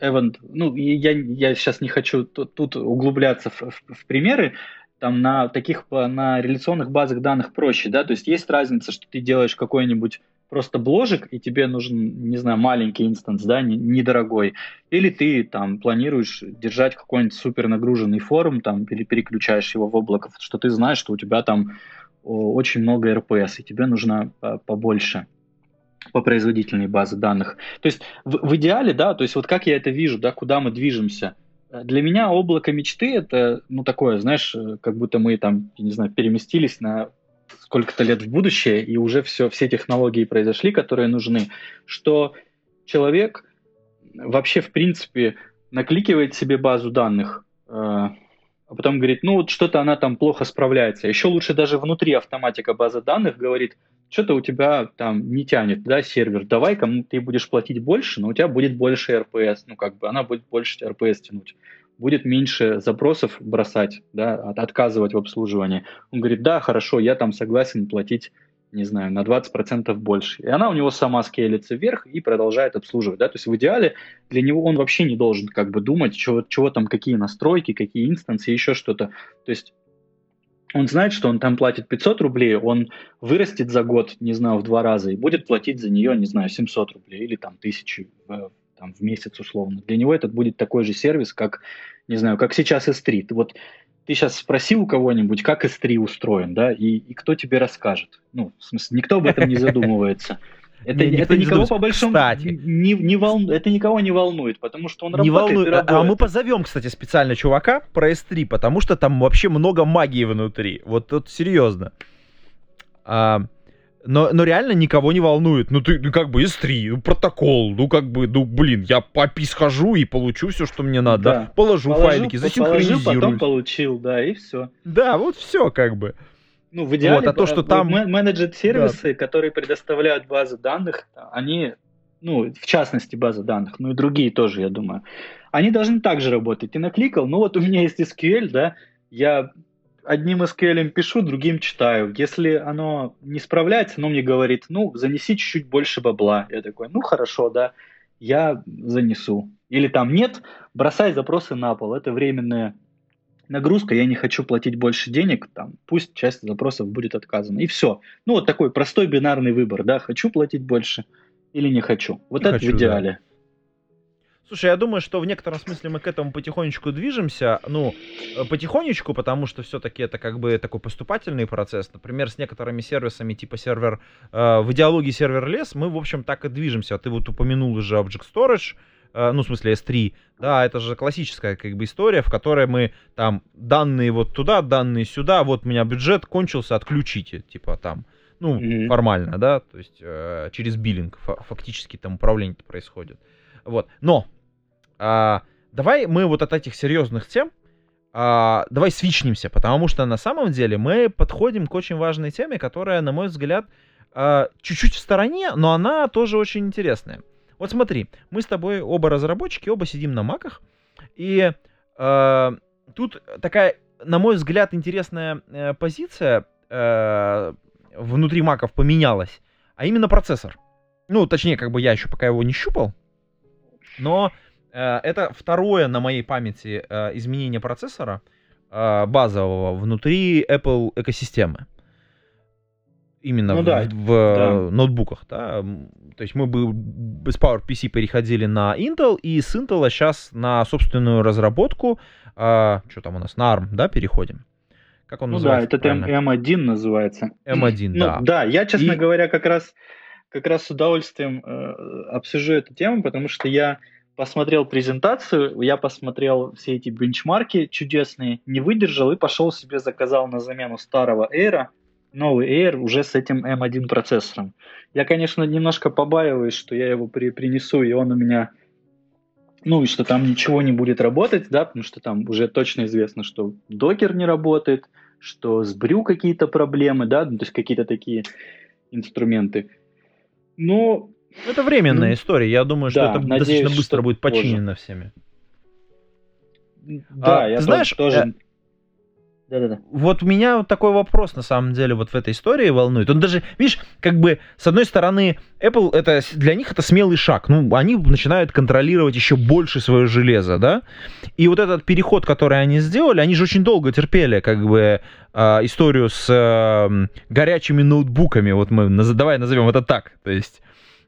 event, ну, я, я сейчас не хочу тут, углубляться в, в, в примеры, там на таких, на реляционных базах данных проще, да, то есть есть разница, что ты делаешь какой-нибудь просто бложек, и тебе нужен, не знаю, маленький инстанс, да, недорогой, или ты там планируешь держать какой-нибудь супер нагруженный форум, там, или переключаешь его в облако, что ты знаешь, что у тебя там очень много РПС, и тебе нужно побольше по производительной базе данных. То есть в, в идеале, да, то есть вот как я это вижу, да, куда мы движемся. Для меня облако мечты это, ну, такое, знаешь, как будто мы там, не знаю, переместились на сколько-то лет в будущее, и уже все, все технологии произошли, которые нужны, что человек вообще, в принципе, накликивает себе базу данных, э, а потом говорит, ну вот что-то она там плохо справляется. Еще лучше даже внутри автоматика базы данных говорит, что-то у тебя там не тянет, да, сервер, давай кому ты будешь платить больше, но у тебя будет больше РПС, ну как бы она будет больше РПС тянуть будет меньше запросов бросать, да, от, отказывать в обслуживании. Он говорит, да, хорошо, я там согласен платить, не знаю, на 20% больше. И она у него сама скейлится вверх и продолжает обслуживать, да, то есть в идеале для него он вообще не должен как бы думать, чего, чего там, какие настройки, какие инстансы, еще что-то. То есть он знает, что он там платит 500 рублей, он вырастет за год, не знаю, в два раза и будет платить за нее, не знаю, 700 рублей или там тысячу там, в месяц условно. Для него этот будет такой же сервис, как, не знаю, как сейчас S3. Вот ты сейчас спроси у кого-нибудь, как S3 устроен, да, и, и кто тебе расскажет. Ну, в смысле, никто об этом не задумывается. Это, не, это никого по большому кстати. Не, не волну, это никого не волнует, потому что он не работает. Волнует. А, а мы позовем, кстати, специально чувака про S3, потому что там вообще много магии внутри. Вот тут серьезно. А, но, но реально никого не волнует. Ну, ты ну, как бы S3, ну, протокол, ну, как бы, ну, блин, я по API схожу и получу все, что мне надо. Да. Положу, положу файлики, засинхронизирую. Положил, потом получил, да, и все. Да, вот все, как бы. Ну, в идеале, вот, а то, что там... менеджер-сервисы, да. которые предоставляют базы данных, они, ну, в частности, базы данных, ну и другие тоже, я думаю, они должны также работать. Ты накликал, ну вот у меня есть SQL, да, я одним SQL пишу, другим читаю. Если оно не справляется, оно мне говорит, ну, занеси чуть-чуть больше бабла. Я такой, ну, хорошо, да, я занесу. Или там нет, бросай запросы на пол. Это временная нагрузка, я не хочу платить больше денег, там, пусть часть запросов будет отказана. И все. Ну, вот такой простой бинарный выбор, да, хочу платить больше или не хочу. Вот не это хочу, в идеале. Да. Слушай, я думаю, что в некотором смысле мы к этому потихонечку движемся. Ну, э, потихонечку, потому что все-таки это как бы такой поступательный процесс. Например, с некоторыми сервисами типа сервер... Э, в идеологии сервер лес мы, в общем, так и движемся. Ты вот упомянул уже Object Storage, ну, в смысле S3. Да, это же классическая как бы история, в которой мы там данные вот туда, данные сюда, вот у меня бюджет кончился, отключите. Типа там ну, mm-hmm. формально, да, то есть э, через биллинг фактически там управление происходит. Вот. Но а, давай мы вот от этих серьезных тем, а, давай свичнимся, потому что на самом деле мы подходим к очень важной теме, которая, на мой взгляд, а, чуть-чуть в стороне, но она тоже очень интересная. Вот смотри, мы с тобой оба разработчики, оба сидим на маках, и а, тут такая, на мой взгляд, интересная э, позиция э, внутри маков поменялась, а именно процессор. Ну, точнее, как бы я еще пока его не щупал, но э, это второе на моей памяти э, изменение процессора э, базового внутри Apple экосистемы. Именно ну, в, да, в да. ноутбуках, да. То есть мы бы без PowerPC переходили на Intel, и с Intel сейчас на собственную разработку, э, что там у нас, на ARM, да, переходим. Как он ну называется? да, это M1 называется. M1, ну, да. Да, я, честно и... говоря, как раз как раз с удовольствием э, обсужу эту тему, потому что я посмотрел презентацию, я посмотрел все эти бенчмарки чудесные, не выдержал и пошел себе заказал на замену старого Air, новый Air уже с этим M1 процессором. Я, конечно, немножко побаиваюсь, что я его при, принесу, и он у меня ну и что там ничего не будет работать, да, потому что там уже точно известно, что докер не работает, что с брю какие-то проблемы, да, ну, то есть какие-то такие инструменты. Но... Это временная ну, история. Я думаю, что да, это надеюсь, достаточно быстро будет починено позже. всеми. Да, а, я ты знаешь, тоже... Да-да-да. Вот меня вот такой вопрос на самом деле вот в этой истории волнует. Он даже, видишь, как бы с одной стороны Apple это для них это смелый шаг. Ну, они начинают контролировать еще больше свое железо, да. И вот этот переход, который они сделали, они же очень долго терпели, как бы э, историю с э, горячими ноутбуками. Вот мы давай назовем это так. То есть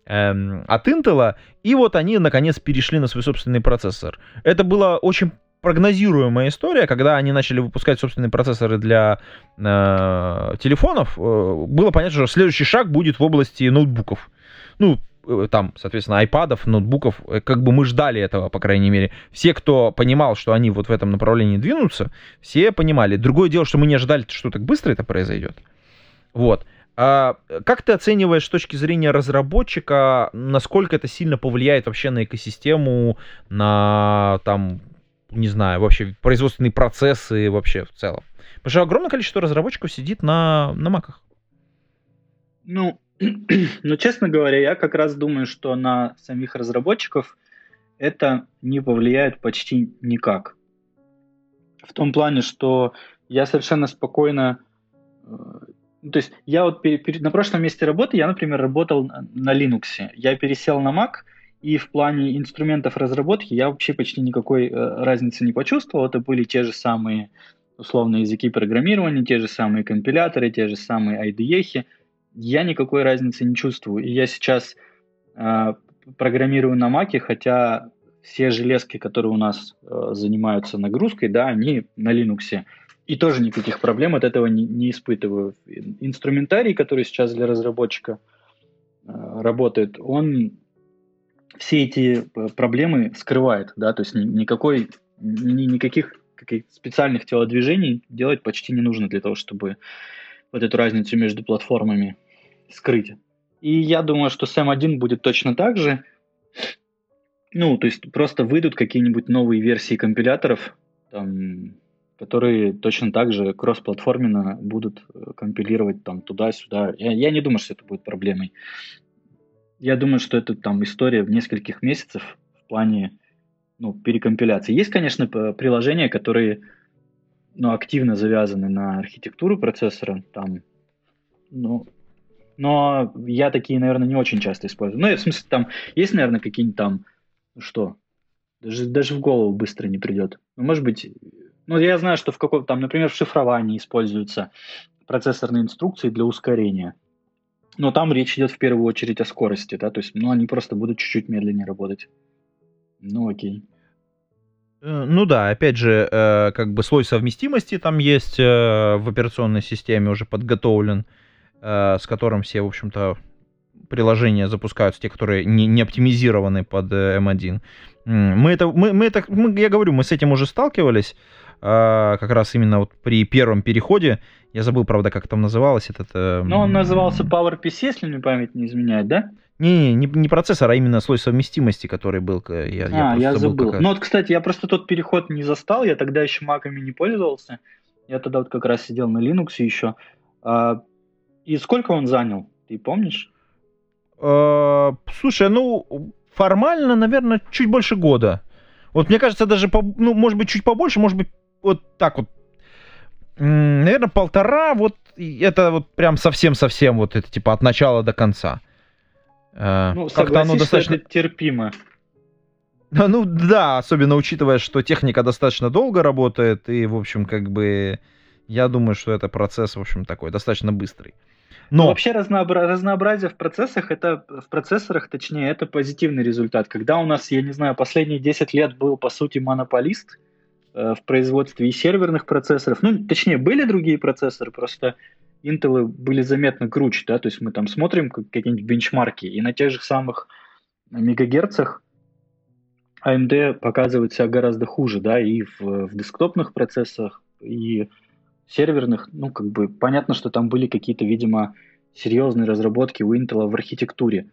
эм, от Intel, и вот они наконец перешли на свой собственный процессор. Это было очень прогнозируемая история, когда они начали выпускать собственные процессоры для э, телефонов, э, было понятно, что следующий шаг будет в области ноутбуков. Ну, э, там, соответственно, айпадов, ноутбуков, э, как бы мы ждали этого, по крайней мере. Все, кто понимал, что они вот в этом направлении двинутся, все понимали. Другое дело, что мы не ожидали, что так быстро это произойдет. Вот. А как ты оцениваешь с точки зрения разработчика, насколько это сильно повлияет вообще на экосистему, на там не знаю, вообще производственные процессы вообще в целом. Потому что огромное количество разработчиков сидит на, на маках. Ну, ну, честно говоря, я как раз думаю, что на самих разработчиков это не повлияет почти никак. В том плане, что я совершенно спокойно... Э, то есть я вот пер, пер, на прошлом месте работы, я, например, работал на Linux. Я пересел на Mac, и в плане инструментов разработки я вообще почти никакой э, разницы не почувствовал. Это были те же самые условные языки программирования, те же самые компиляторы, те же самые IDE. Я никакой разницы не чувствую. И я сейчас э, программирую на Маке, хотя все железки, которые у нас э, занимаются нагрузкой, да, они на Linux. И тоже никаких проблем от этого не, не испытываю. Инструментарий, который сейчас для разработчика э, работает, он все эти э, проблемы скрывает, да, то есть никакой, ни, никаких каких специальных телодвижений делать почти не нужно для того, чтобы вот эту разницу между платформами скрыть. И я думаю, что с M1 будет точно так же. Ну, то есть просто выйдут какие-нибудь новые версии компиляторов, там, которые точно так же кроссплатформенно будут э, компилировать там туда-сюда. Я, я не думаю, что это будет проблемой. Я думаю, что это там история в нескольких месяцев в плане ну, перекомпиляции. Есть, конечно, приложения, которые ну, активно завязаны на архитектуру процессора, там, ну, но я такие, наверное, не очень часто использую. Ну, в смысле, там есть, наверное, какие-нибудь там, ну что, даже, даже в голову быстро не придет. Ну, может быть, ну, я знаю, что в каком там, например, в шифровании используются процессорные инструкции для ускорения. Но там речь идет в первую очередь о скорости, да, то есть, ну, они просто будут чуть-чуть медленнее работать. Ну, окей. Э, ну да, опять же, э, как бы слой совместимости там есть э, в операционной системе уже подготовлен, с которым все, в общем-то, приложения запускаются, те, которые не, не оптимизированы под M1. Мы это, мы, мы это, мы, я говорю, мы с этим уже сталкивались, как раз именно вот при первом переходе я забыл, правда, как там называлось этот... Э... Ну, он назывался PowerPC, если мне память не изменяет, да? Не, не, не процессор, а именно слой совместимости, который был. Я, а, я, я забыл. Как... Ну вот, кстати, я просто тот переход не застал, я тогда еще маками не пользовался. Я тогда вот как раз сидел на Linux еще. А, и сколько он занял, ты помнишь? А, слушай, ну, формально, наверное, чуть больше года. Вот мне кажется, даже, по, ну, может быть, чуть побольше, может быть, вот так вот наверное, полтора, вот это вот прям совсем-совсем вот это типа от начала до конца. Э, ну, Как-то оно достаточно это терпимо. Ну да, особенно учитывая, что техника достаточно долго работает, и, в общем, как бы, я думаю, что это процесс, в общем, такой, достаточно быстрый. Но... Но вообще разнообра... разнообразие в процессах, это в процессорах, точнее, это позитивный результат. Когда у нас, я не знаю, последние 10 лет был, по сути, монополист, в производстве и серверных процессоров. Ну, точнее, были другие процессоры, просто Intel были заметно круче, да, то есть мы там смотрим какие-нибудь бенчмарки, и на тех же самых мегагерцах AMD показывает себя гораздо хуже, да, и в, в десктопных процессорах, и серверных, ну, как бы понятно, что там были какие-то, видимо, серьезные разработки у Intel в архитектуре,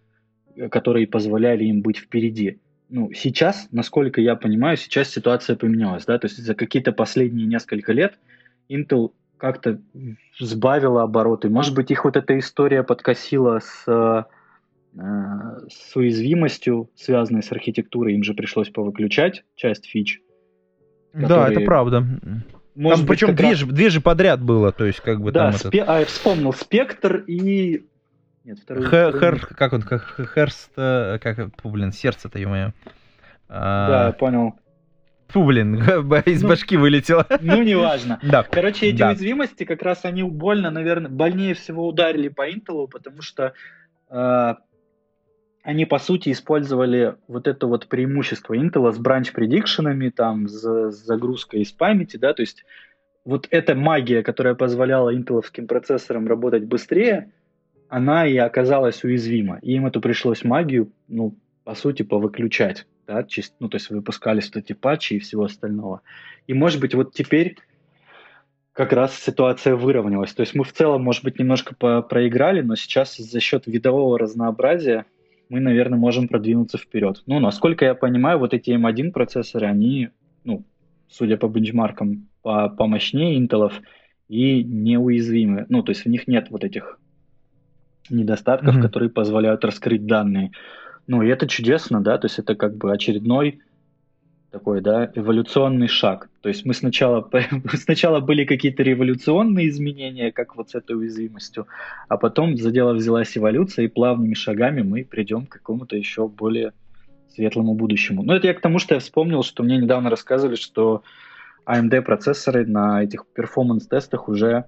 э, которые позволяли им быть впереди ну, сейчас, насколько я понимаю, сейчас ситуация поменялась, да, то есть за какие-то последние несколько лет Intel как-то сбавила обороты. Может быть, их вот эта история подкосила с, э, с уязвимостью, связанной с архитектурой, им же пришлось повыключать часть фич. Которые... Да, это правда. Может там причем две, раз... же, две же подряд было, то есть как бы да, там спе... этот... а, я вспомнил, Спектр и... Нет, второй... Хер, хер, как он, как Херст, э, как, блин, сердце-то, ё-моё. А... Да, понял. Фу, блин, из ну, башки вылетело. Ну, неважно. Да. Короче, эти да. уязвимости как раз они больно, наверное, больнее всего ударили по Intel, потому что э, они, по сути, использовали вот это вот преимущество Intel с бранч-предикшенами, там, с, с загрузкой из памяти, да, то есть вот эта магия, которая позволяла интеловским процессорам работать быстрее, она и оказалась уязвима. И им эту пришлось магию, ну, по сути, повыключать, да, чист, ну, то есть выпускались вот эти патчи и всего остального. И, может быть, вот теперь как раз ситуация выровнялась. То есть мы в целом, может быть, немножко проиграли, но сейчас за счет видового разнообразия мы, наверное, можем продвинуться вперед. Ну, насколько я понимаю, вот эти M1 процессоры, они, ну, судя по бенчмаркам, по помощнее интелов и неуязвимы. Ну, то есть в них нет вот этих недостатков, mm-hmm. которые позволяют раскрыть данные. Ну, и это чудесно, да, то есть это как бы очередной такой, да, эволюционный шаг. То есть мы сначала, сначала были какие-то революционные изменения, как вот с этой уязвимостью, а потом за дело взялась эволюция, и плавными шагами мы придем к какому-то еще более светлому будущему. Но это я к тому, что я вспомнил, что мне недавно рассказывали, что AMD процессоры на этих перформанс-тестах уже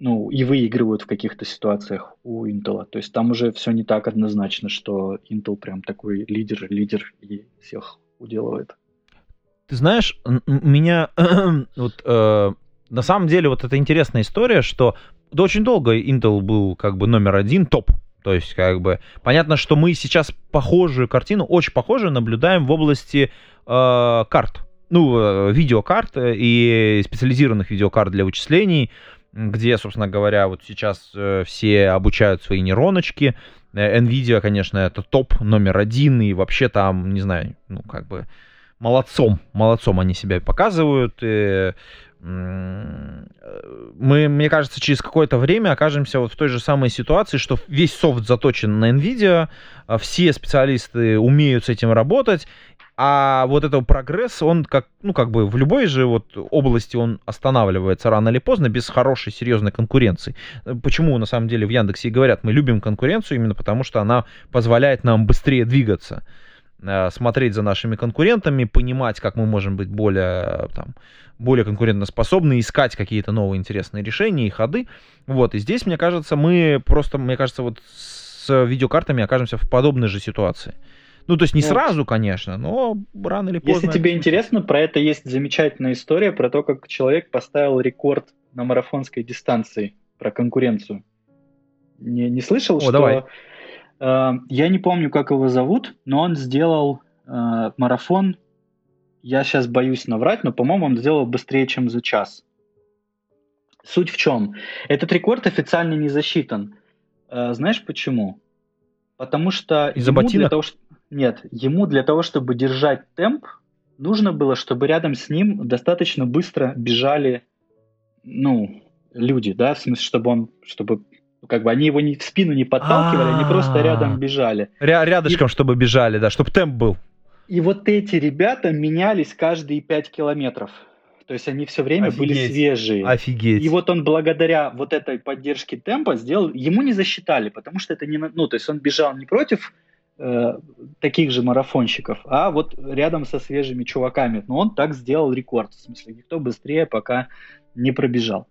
ну, и выигрывают в каких-то ситуациях у Intel. То есть там уже все не так однозначно, что Intel прям такой лидер, лидер и всех уделывает. Ты знаешь, меня вот э, на самом деле вот это интересная история, что да, очень долго Intel был как бы номер один, топ. То есть, как бы, понятно, что мы сейчас похожую картину, очень похожую, наблюдаем в области э, карт. Ну, э, видеокарт и специализированных видеокарт для вычислений, где, собственно говоря, вот сейчас э, все обучают свои нейроночки, Э, Nvidia, конечно, это топ номер один, и вообще там, не знаю, ну, как бы, молодцом, молодцом они себя показывают. И, мы, мне кажется, через какое-то время окажемся вот в той же самой ситуации, что весь софт заточен на NVIDIA, а все специалисты умеют с этим работать, а вот этот прогресс, он как, ну, как бы в любой же вот области он останавливается рано или поздно без хорошей, серьезной конкуренции. Почему, на самом деле, в Яндексе и говорят, мы любим конкуренцию именно потому, что она позволяет нам быстрее двигаться э, смотреть за нашими конкурентами, понимать, как мы можем быть более, там, более конкурентоспособны, искать какие-то новые интересные решения и ходы. Вот, и здесь, мне кажется, мы просто, мне кажется, вот с видеокартами окажемся в подобной же ситуации. Ну, то есть не ну, сразу, конечно, но рано или поздно. Если тебе интересно, про это есть замечательная история про то, как человек поставил рекорд на марафонской дистанции, про конкуренцию. Не, не слышал, О, что... Давай. Э, я не помню, как его зовут, но он сделал э, марафон, я сейчас боюсь наврать, но, по-моему, он сделал быстрее, чем за час. Суть в чем? Этот рекорд официально не засчитан. Э, знаешь почему? Потому что из-за ботинок? Для того, что... Нет, ему для того, чтобы держать темп, нужно было, чтобы рядом с ним достаточно быстро бежали, ну, люди, да, в смысле, чтобы он, чтобы как бы они его не в спину не подталкивали, они просто рядом бежали. Ря- рядышком, и, чтобы бежали, да, чтобы темп был. И вот эти ребята менялись каждые 5 километров. То есть они все время Офигеть. были свежие. Офигеть. И вот он благодаря вот этой поддержке темпа сделал, ему не засчитали, потому что это не, ну, то есть он бежал не против Э, таких же марафонщиков, а вот рядом со свежими чуваками. Но он так сделал рекорд. В смысле, никто быстрее пока не пробежал.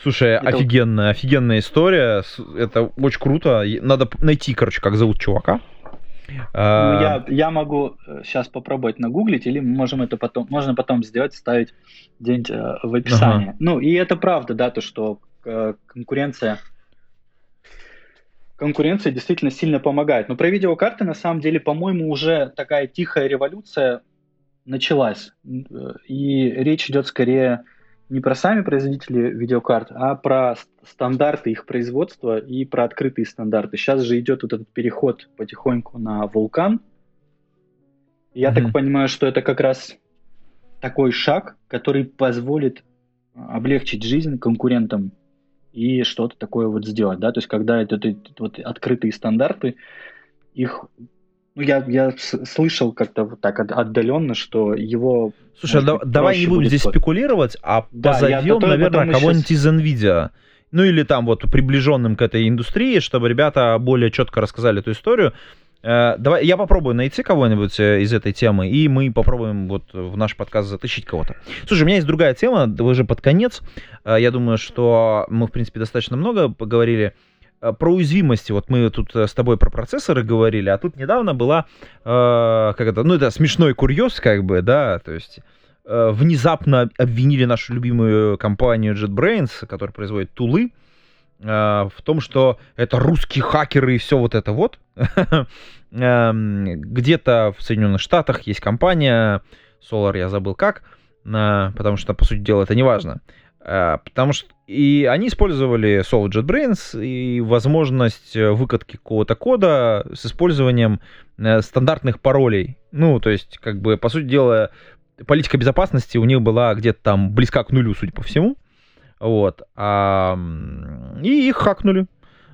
Слушай, это... офигенная, офигенная история. Это очень круто. Надо найти, короче, как зовут чувака. А, ну, я, я могу сейчас э, попробовать нагуглить, или мы можем это потом, можно потом сделать, ставить где-нибудь э, в описании. Ага. Ну, и это правда, да, то, что конкуренция конкуренция действительно сильно помогает. Но про видеокарты, на самом деле, по-моему, уже такая тихая революция началась. И речь идет скорее не про сами производители видеокарт, а про стандарты их производства и про открытые стандарты. Сейчас же идет вот этот переход потихоньку на вулкан. Я mm-hmm. так понимаю, что это как раз такой шаг, который позволит облегчить жизнь конкурентам и что-то такое вот сделать, да, то есть когда это, это, это вот открытые стандарты, их ну, я, я слышал как-то вот так отдаленно, что его... Слушай, да, давай не будем здесь спекулировать, а да, позовем, наверное, кого-нибудь сейчас... из NVIDIA. Ну или там вот приближенным к этой индустрии, чтобы ребята более четко рассказали эту историю. Э, давай, я попробую найти кого-нибудь э, из этой темы, и мы попробуем вот в наш подкаст затащить кого-то. Слушай, у меня есть другая тема, уже под конец. Э, я думаю, что мы, в принципе, достаточно много поговорили про уязвимости. Вот мы тут с тобой про процессоры говорили, а тут недавно была, э, как это, ну это смешной курьез, как бы, да, то есть э, внезапно обвинили нашу любимую компанию JetBrains, которая производит тулы, Э, в том, что это русские хакеры и все вот это вот. Эм, где-то в Соединенных Штатах есть компания, Solar я забыл как, э, потому что, по сути дела, это не важно. Э, потому что и они использовали Solid JetBrains и возможность выкатки какого-то кода с использованием стандартных паролей. Ну, то есть, как бы, по сути дела, политика безопасности у них была где-то там близка к нулю, судя по всему. Вот. А, и их хакнули.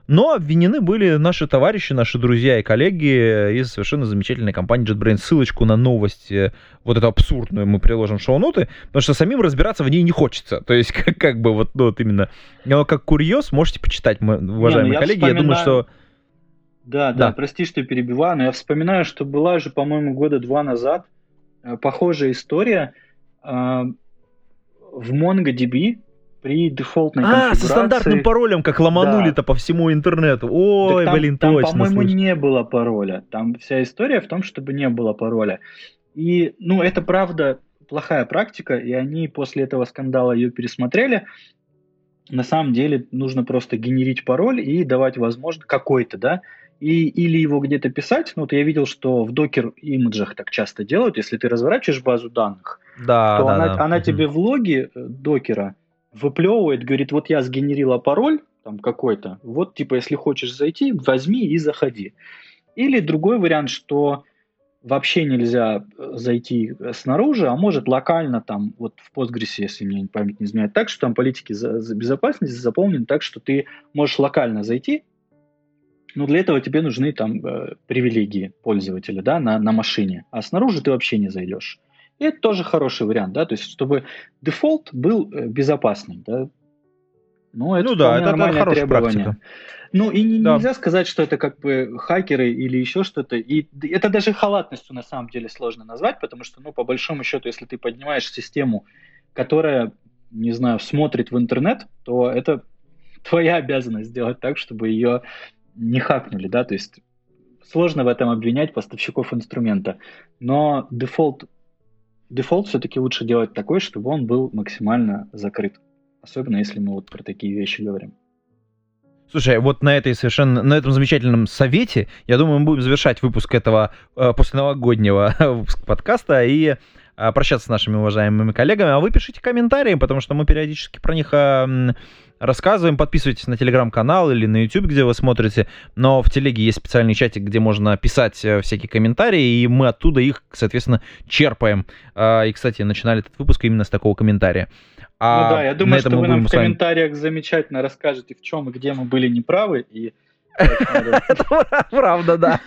Но обвинены были наши товарищи, наши друзья и коллеги из совершенно замечательной компании JetBrains. Ссылочку на новость, э, вот эту абсурдную, мы приложим в шоу-ноты, потому что самим разбираться в ней не хочется. То есть, как, как бы вот, ну, вот именно, но как курьез, можете почитать, мы, уважаемые не, ну, коллеги. Вспоминаю... Я думаю, что... Да, да, да, прости, что перебиваю, но я вспоминаю, что была же, по-моему, года два назад э, похожая история э, в MongoDB, при дефолтной а, конфигурации... со стандартным паролем, как ломанули-то да. по всему интернету. Ой, там, блин, там, точно. по-моему, не было пароля. Там вся история в том, чтобы не было пароля. И, ну, это правда плохая практика, и они после этого скандала ее пересмотрели. На самом деле нужно просто генерить пароль и давать возможность какой-то, да, и, или его где-то писать. Ну, вот я видел, что в докер имиджах так часто делают. Если ты разворачиваешь базу данных, да, то да, она, да. она тебе в логе э, докера выплевывает, говорит, вот я сгенерила пароль там какой-то, вот типа если хочешь зайти, возьми и заходи. Или другой вариант, что вообще нельзя э, зайти снаружи, а может локально там, вот в Postgres, если мне память не изменяет, так, что там политики за, за безопасности заполнены так, что ты можешь локально зайти, но для этого тебе нужны там э, привилегии пользователя, да, на, на машине, а снаружи ты вообще не зайдешь. И это тоже хороший вариант, да, то есть чтобы дефолт был э, безопасным, да. Ну, это, ну да, это, это хорошая требование. практика. Ну и да. нельзя сказать, что это как бы хакеры или еще что-то. И это даже халатностью на самом деле сложно назвать, потому что, ну, по большому счету, если ты поднимаешь систему, которая, не знаю, смотрит в интернет, то это твоя обязанность сделать так, чтобы ее не хакнули, да, то есть сложно в этом обвинять поставщиков инструмента. Но дефолт дефолт все-таки лучше делать такой, чтобы он был максимально закрыт. Особенно если мы вот про такие вещи говорим. Слушай, вот на этой совершенно, на этом замечательном совете, я думаю, мы будем завершать выпуск этого э, после новогоднего выпуска подкаста и прощаться с нашими уважаемыми коллегами. А вы пишите комментарии, потому что мы периодически про них рассказываем. Подписывайтесь на телеграм-канал или на YouTube, где вы смотрите. Но в телеге есть специальный чатик, где можно писать э, всякие комментарии, и мы оттуда их, соответственно, черпаем. А, и, кстати, начинали этот выпуск именно с такого комментария. А ну да, я думаю, что вы нам в комментариях замечательно расскажете, в чем и где мы были неправы, и Правда, да.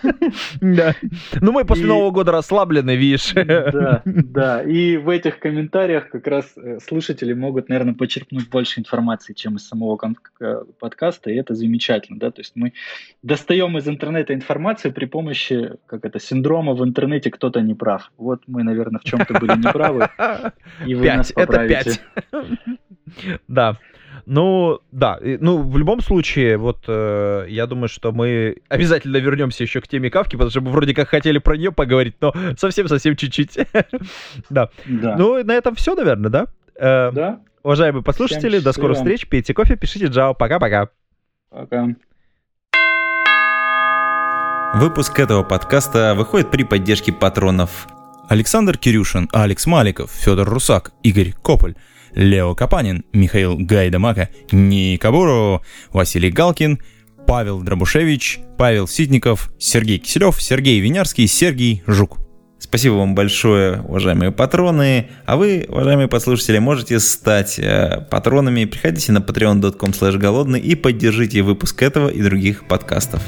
да. Ну, мы после Нового года расслаблены, видишь. Да, да. И в этих комментариях как раз э, слушатели могут, наверное, почерпнуть больше информации, чем из самого подкаста, и это замечательно, да. То есть мы достаем из интернета информацию при помощи, как это, синдрома в интернете кто-то не прав. Вот мы, наверное, в чем-то были неправы, и вы нас поправите. Это пять. Да. Ну, да, ну, в любом случае, вот э, я думаю, что мы обязательно вернемся еще к теме Кавки, потому что мы вроде как хотели про нее поговорить, но совсем-совсем чуть-чуть. да. да. Ну, на этом все, наверное, да? Э, да. Уважаемые послушатели, до скорых встреч, пейте кофе, пишите джао, пока-пока. Пока. Выпуск этого подкаста выходит при поддержке патронов. Александр Кирюшин, Алекс Маликов, Федор Русак, Игорь Кополь, Лео Капанин, Михаил Гайдамака, Никабуру, Василий Галкин, Павел Дробушевич, Павел Ситников, Сергей Киселев, Сергей Винярский, Сергей Жук. Спасибо вам большое, уважаемые патроны. А вы, уважаемые послушатели, можете стать э, патронами. Приходите на patreon.com голодный и поддержите выпуск этого и других подкастов.